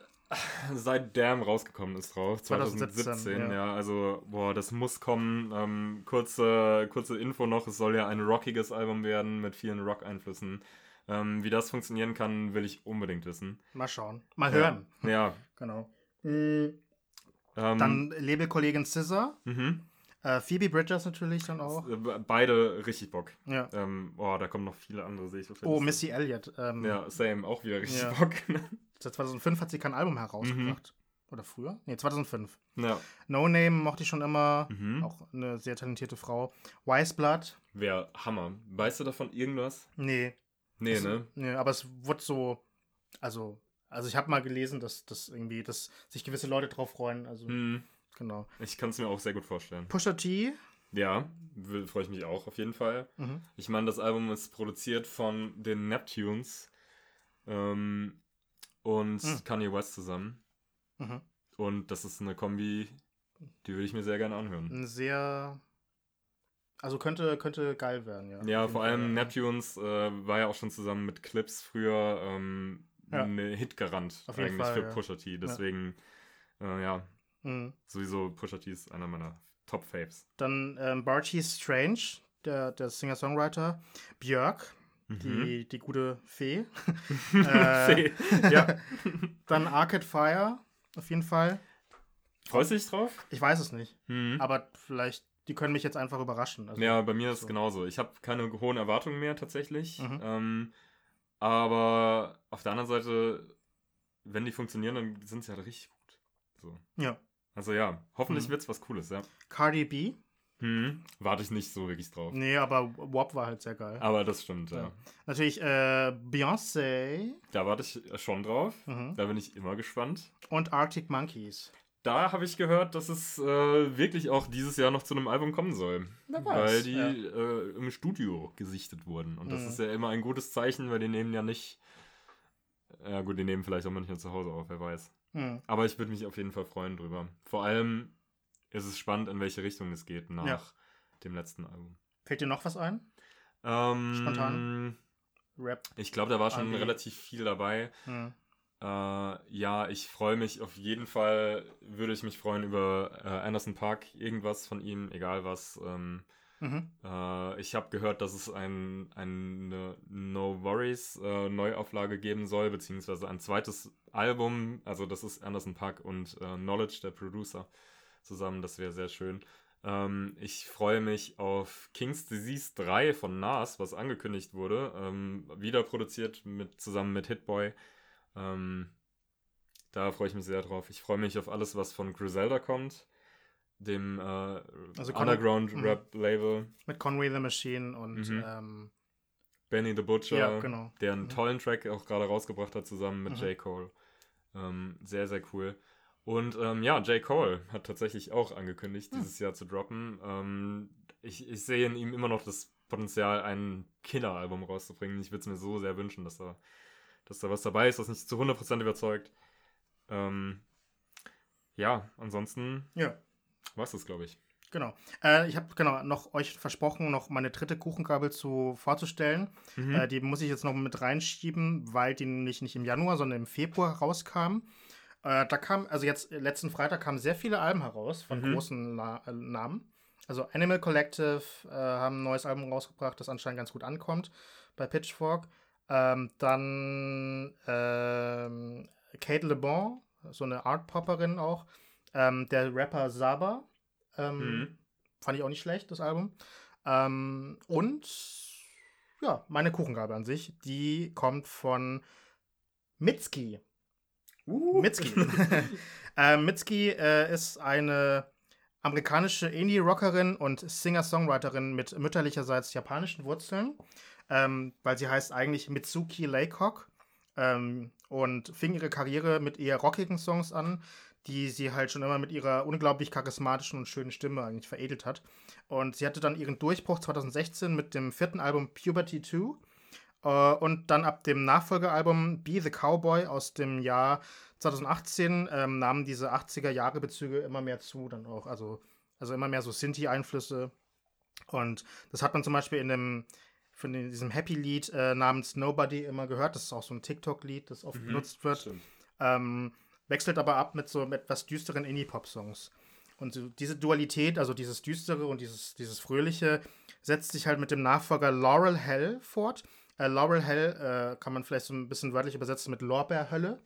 seit Damn rausgekommen ist drauf. 2017, 2017, ja. ja. Also, boah, das muss kommen. Ähm, kurze, kurze Info noch: Es soll ja ein rockiges Album werden mit vielen Rock-Einflüssen. Ähm, wie das funktionieren kann, will ich unbedingt wissen. Mal schauen. Mal hören. Ja. ja. [LAUGHS] Genau. Mhm. Ähm, Dann Labelkollegin Scissor. mhm. Äh, Phoebe Bridgers natürlich dann auch. Äh, Beide richtig Bock. Ja. Ähm, boah, da kommen noch viele andere, sehe ich Oh. Missy Elliott. Ähm, Ja, same, auch wieder richtig Ja. Bock. [LAUGHS] Seit 2005 hat sie kein Album herausgebracht. Mhm. Oder früher? Nee, 2005. ja. No Name mochte ich schon immer. Mhm. Auch eine sehr talentierte Frau. Wise Blood. Wäre Hammer. Weißt du davon irgendwas? Nee. Nee, Das- ne? Nee, aber es wurde so. Also, also ich habe mal gelesen, dass, dass irgendwie, dass sich gewisse Leute drauf freuen. Also, Hm, genau. ich kann es mir auch sehr gut vorstellen. Pusha T. Ja, freue ich mich auch auf jeden Fall. Mhm. Ich meine, das Album ist produziert von den Neptunes ähm, und Hm. Kanye West zusammen. Mhm. Und das ist eine Kombi, die würde ich mir sehr gerne anhören. Ein sehr. Also könnte, könnte geil werden, ja. Ja, vor Fall, allem ja. Neptunes äh, war ja auch schon zusammen mit Clips früher ähm, Ja. eine Hitgarant eigentlich Fall, für ja. Pusha T. Deswegen, äh, ja, Mhm. sowieso Pusha T ist einer meiner Top-Faves. Dann ähm, Barty Strange, der, der Singer-Songwriter. Björk, Mhm. die, die gute Fee. [LAUGHS] Äh, Fee. ja. [LAUGHS] Dann Arcade Fire, auf jeden Fall. Freust du dich drauf? Ich weiß es nicht, Mhm. aber vielleicht, die können mich jetzt einfach überraschen. Also, Ja, bei mir ist es so. genauso. Ich habe keine hohen Erwartungen mehr tatsächlich. Mhm. Ähm, aber auf der anderen Seite, wenn die funktionieren, dann sind sie halt richtig gut. So. Ja. Also ja, hoffentlich Mhm. wird's was Cooles, ja. Cardi B. Mhm. Warte ich nicht so wirklich drauf. Nee, aber WAP war halt sehr geil. Aber das stimmt, ja. Ja. Natürlich äh, Beyoncé Da warte ich schon drauf. mhm. Da bin ich immer gespannt. und Arctic Monkeys. Da habe ich gehört, dass es äh, wirklich auch dieses Jahr noch zu einem Album kommen soll. Wer Weil die ja. äh, im Studio gesichtet wurden. Und das Mhm. ist ja immer ein gutes Zeichen, weil die nehmen ja nicht. Ja, gut, die nehmen vielleicht auch manchmal zu Hause auf, wer weiß. Hm. Aber ich würde mich auf jeden Fall freuen drüber. Vor allem ist es spannend, in welche Richtung es geht nach Ja. dem letzten Album. Fällt dir noch was ein? Ähm, Spontan? Rap. Ich glaube, da war schon relativ viel dabei. Hm. Äh, ja, ich freue mich auf jeden Fall, würde ich mich freuen über äh, Anderson Park, irgendwas von ihm, egal was. Ähm, Mhm. Äh, ich habe gehört, dass es ein, eine No Worries äh, Neuauflage geben soll, beziehungsweise ein zweites Album. Also das ist Anderson Park und äh, Knowledge, der Producer, zusammen. Das wäre sehr schön. Ähm, ich freue mich auf King's Disease 3 von Nas, was angekündigt wurde. Ähm, wieder produziert mit, zusammen mit Hitboy. Ähm, da freue ich mich sehr drauf. Ich freue mich auf alles, was von Griselda kommt, dem äh, also Underground mhm. Rap Label. Mit Conway the Machine und mhm. ähm, Benny the Butcher, ja, genau. der einen mhm. tollen Track auch gerade rausgebracht hat, zusammen mit mhm. J. Cole. Ähm, sehr, sehr cool. Und ähm, ja, J. Cole hat tatsächlich auch angekündigt, hm. dieses Jahr zu droppen. Ähm, ich, ich sehe in ihm immer noch das Potenzial, ein Killer-Album rauszubringen. Ich würde es mir so sehr wünschen, dass da, dass da was dabei ist, was mich zu 100% überzeugt. Ähm, ja, ansonsten ja. war es das, glaube ich. Genau. Äh, ich habe genau noch euch versprochen, noch meine dritte Kuchengabel zu vorzustellen. Mhm. Äh, die muss ich jetzt noch mit reinschieben, weil die nämlich nicht im Januar, sondern im Februar rauskam. Äh, da kam, also jetzt letzten Freitag kamen sehr viele Alben heraus von mhm. großen Na äh, Namen. Also Animal Collective äh, haben ein neues Album rausgebracht, das anscheinend ganz gut ankommt bei Pitchfork. Ähm, dann ähm, Kate Le Bon, so eine Art-Popperin auch. Ähm, der Rapper Saba. Ähm, mhm. Fand ich auch nicht schlecht, das Album. Ähm, und ja, meine Kuchengabe an sich, die kommt von Mitski. Uh. Mitski. [LAUGHS] [LAUGHS] äh, Mitski äh, ist eine amerikanische Indie-Rockerin und Singer-Songwriterin mit mütterlicherseits japanischen Wurzeln, ähm, weil sie heißt eigentlich Mitsuki Laycock ähm, und fing ihre Karriere mit eher rockigen Songs an, die sie halt schon immer mit ihrer unglaublich charismatischen und schönen Stimme eigentlich veredelt hat. Und sie hatte dann ihren Durchbruch 2016 mit dem vierten Album Puberty 2 Uh, und dann ab dem Nachfolgealbum Be the Cowboy aus dem Jahr 2018 ähm, nahmen diese 80er-Jahre-Bezüge immer mehr zu, dann auch, also, also immer mehr so Sinti-Einflüsse. Und das hat man zum Beispiel in dem, von diesem Happy-Lied äh, namens Nobody immer gehört. Das ist auch so ein TikTok-Lied, das oft mhm, benutzt wird. Ähm, wechselt aber ab mit so etwas düsteren Indie-Pop-Songs. Und so diese Dualität, also dieses Düstere und dieses, dieses Fröhliche, setzt sich halt mit dem Nachfolger Laurel Hell fort. Äh, Laurel Hell äh, kann man vielleicht so ein bisschen wörtlich übersetzen mit Lorbeerhölle.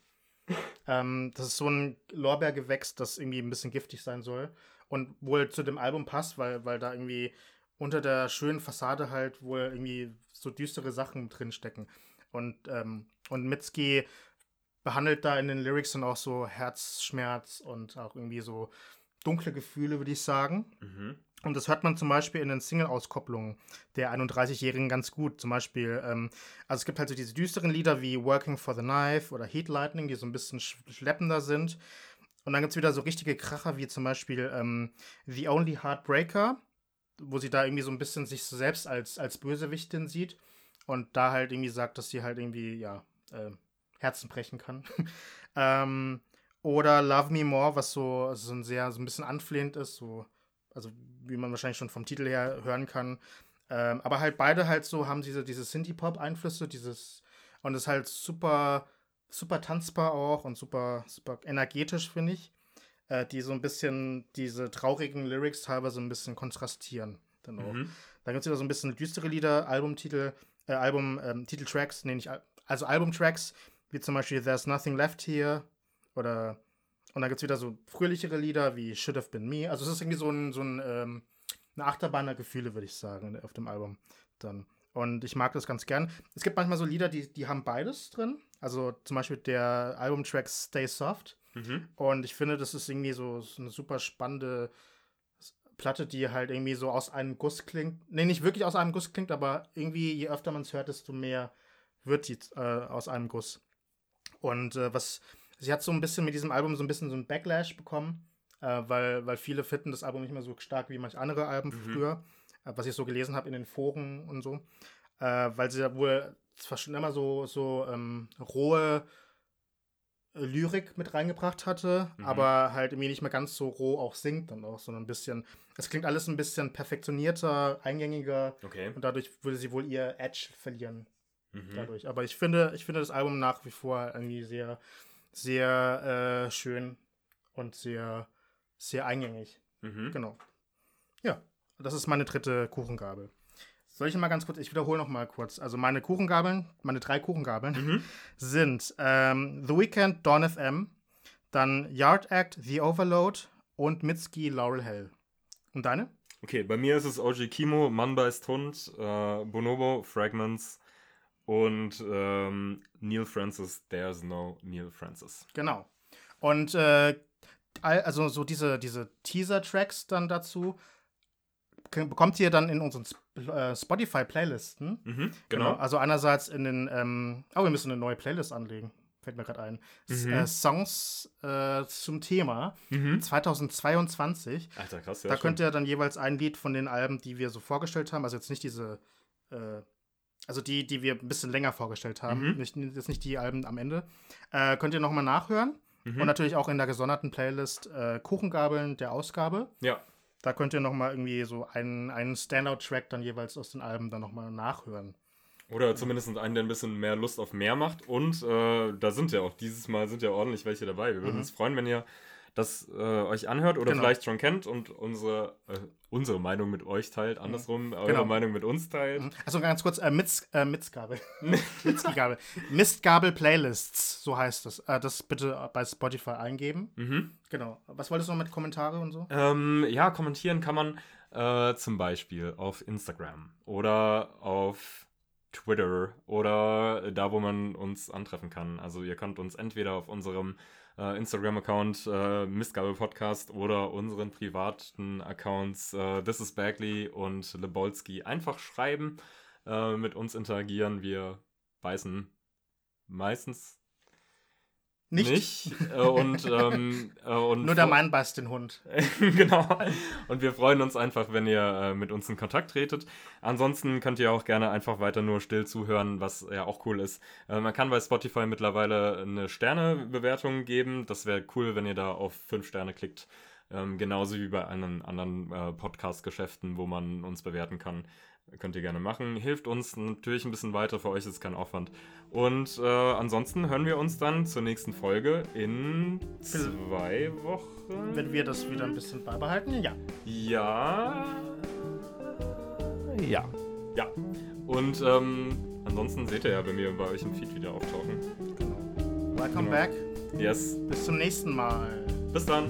[LAUGHS] ähm, das ist so ein Lorbeergewächs, das irgendwie ein bisschen giftig sein soll. Und wohl zu dem Album passt, weil, weil da irgendwie unter der schönen Fassade halt wohl irgendwie so düstere Sachen drinstecken. Und, ähm, und Mitski behandelt da in den Lyrics dann auch so Herzschmerz und auch irgendwie so dunkle Gefühle, würde ich sagen. Mhm. Und das hört man zum Beispiel in den Single-Auskopplungen der 31-Jährigen ganz gut. Zum Beispiel, ähm, also es gibt halt so diese düsteren Lieder wie Working for the Knife oder Heat Lightning, die so ein bisschen schleppender sind. Und dann gibt es wieder so richtige Kracher wie zum Beispiel ähm, The Only Heartbreaker, wo sie da irgendwie so ein bisschen sich selbst als, als Bösewichtin sieht und da halt irgendwie sagt, dass sie halt irgendwie, ja, äh, Herzen brechen kann. [LAUGHS] ähm, oder Love Me More, was so, so ein sehr, so ein bisschen anflehend ist, so also wie man wahrscheinlich schon vom Titel her hören kann. Ähm, aber halt beide halt so haben diese, diese Synthie-Pop-Einflüsse, dieses und ist halt super, super tanzbar auch und super, super energetisch, finde ich. Äh, die so ein bisschen diese traurigen Lyrics teilweise ein bisschen kontrastieren. Dann. Mhm. Da gibt es wieder so ein bisschen düstere Lieder, Albumtitel, äh, Album, ähm, Titeltracks, nenne ich, also Albumtracks, wie zum Beispiel There's Nothing Left Here oder und dann gibt es wieder so fröhlichere Lieder wie Should Have Been Me. Also es ist irgendwie so, ein, so ein, ähm, eine Achterbahn der Gefühle, würde ich sagen, auf dem Album dann. Und ich mag das ganz gern. Es gibt manchmal so Lieder, die, die haben beides drin. Also zum Beispiel der Albumtrack Stay Soft. Mhm. Und ich finde, das ist irgendwie so, so eine super spannende Platte, die halt irgendwie so aus einem Guss klingt. Nee, nicht wirklich aus einem Guss klingt, aber irgendwie, je öfter man es hört, desto mehr wird die äh, aus einem Guss. Und äh, was Sie hat so ein bisschen mit diesem Album so ein bisschen so ein Backlash bekommen, äh, weil, weil viele finden das Album nicht mehr so stark wie manche andere Alben mhm. früher, äh, was ich so gelesen habe in den Foren und so. Äh, weil sie ja wohl zwar schon immer so, so ähm, rohe Lyrik mit reingebracht hatte, mhm. aber halt irgendwie nicht mehr ganz so roh auch singt dann auch, sondern ein bisschen, es klingt alles ein bisschen perfektionierter, eingängiger okay. und dadurch würde sie wohl ihr Edge verlieren. Mhm. Dadurch. Aber ich finde, ich finde das Album nach wie vor irgendwie sehr, sehr äh, schön und sehr, sehr eingängig. Mhm. Genau. Ja. Das ist meine dritte Kuchengabel. Soll ich mal ganz kurz, ich wiederhole noch mal kurz. Also meine Kuchengabeln, meine drei Kuchengabeln Mhm. [LAUGHS] sind ähm, The Weeknd, Dawn FM, dann Yard Act, The Overload und Mitski, Laurel Hell. Und deine? Okay, bei mir ist es OG Kimo, Mann beißt Hund, äh, Bonobo, Fragments und ähm, Neil Francis, There's No Neil Francis. Genau. Und äh, also so diese, diese Teaser-Tracks dann dazu bekommt ihr dann in unseren Sp äh, Spotify-Playlisten. Mhm, genau. Also einerseits in den, ähm, oh, wir müssen eine neue Playlist anlegen. Fällt mir gerade ein. Mhm. äh, Songs äh, zum Thema Mhm. 2022. Alter, krass, ja. da könnt ihr dann jeweils ein Lied von den Alben, die wir so vorgestellt haben, also jetzt nicht diese, äh, also die, die wir ein bisschen länger vorgestellt haben, Mhm. nicht, jetzt nicht die Alben am Ende, äh, könnt ihr nochmal nachhören. Mhm. Und natürlich auch in der gesonderten Playlist äh, Kuchengabeln der Ausgabe. Ja, Da könnt ihr nochmal irgendwie so einen, einen Standout-Track dann jeweils aus den Alben dann nochmal nachhören. Oder zumindest einen, der ein bisschen mehr Lust auf mehr macht. Und äh, da sind ja auch dieses Mal sind ja ordentlich welche dabei. Wir würden Mhm. uns freuen, wenn ihr das äh, euch anhört oder Genau. vielleicht schon kennt und unsere, äh, unsere Meinung mit euch teilt, andersrum eure Genau. Meinung mit uns teilt. Also ganz kurz, äh, Mitz, äh, Mitzgabel. [LAUGHS] Mitzgabel. Mistgabel Playlists, so heißt das. Äh, das bitte bei Spotify eingeben. Mhm. Genau. Was wolltest du noch mit Kommentare und so? Ähm, ja, kommentieren kann man äh, zum Beispiel auf Instagram oder auf Twitter oder da, wo man uns antreffen kann. Also ihr könnt uns entweder auf unserem äh, Instagram-Account äh, Mistgabel Podcast oder unseren privaten Accounts äh, This is Bagley und Lebolski einfach schreiben, äh, mit uns interagieren. Wir beißen meistens Nicht. nicht. Äh, und, ähm, äh, und Nur der Mann beißt den Hund. [LAUGHS] genau. Und wir freuen uns einfach, wenn ihr äh, mit uns in Kontakt tretet. Ansonsten könnt ihr auch gerne einfach weiter nur still zuhören, was ja auch cool ist. Äh, man kann bei Spotify mittlerweile eine Sternebewertung geben. Das wäre cool, wenn ihr da auf fünf Sterne klickt. Ähm, genauso wie bei anderen, anderen äh, Podcast-Geschäften, wo man uns bewerten kann. Könnt ihr gerne machen. Hilft uns natürlich ein bisschen weiter. Für euch ist es kein Aufwand. Und äh, ansonsten hören wir uns dann zur nächsten Folge in zwei Wochen. Wenn wir das wieder ein bisschen beibehalten, ja. Ja. Ja. Ja. Und ähm, ansonsten seht ihr ja bei mir bei euch im Feed wieder auftauchen. Genau. Welcome Genau. back. Yes. Bis zum nächsten Mal. Bis dann.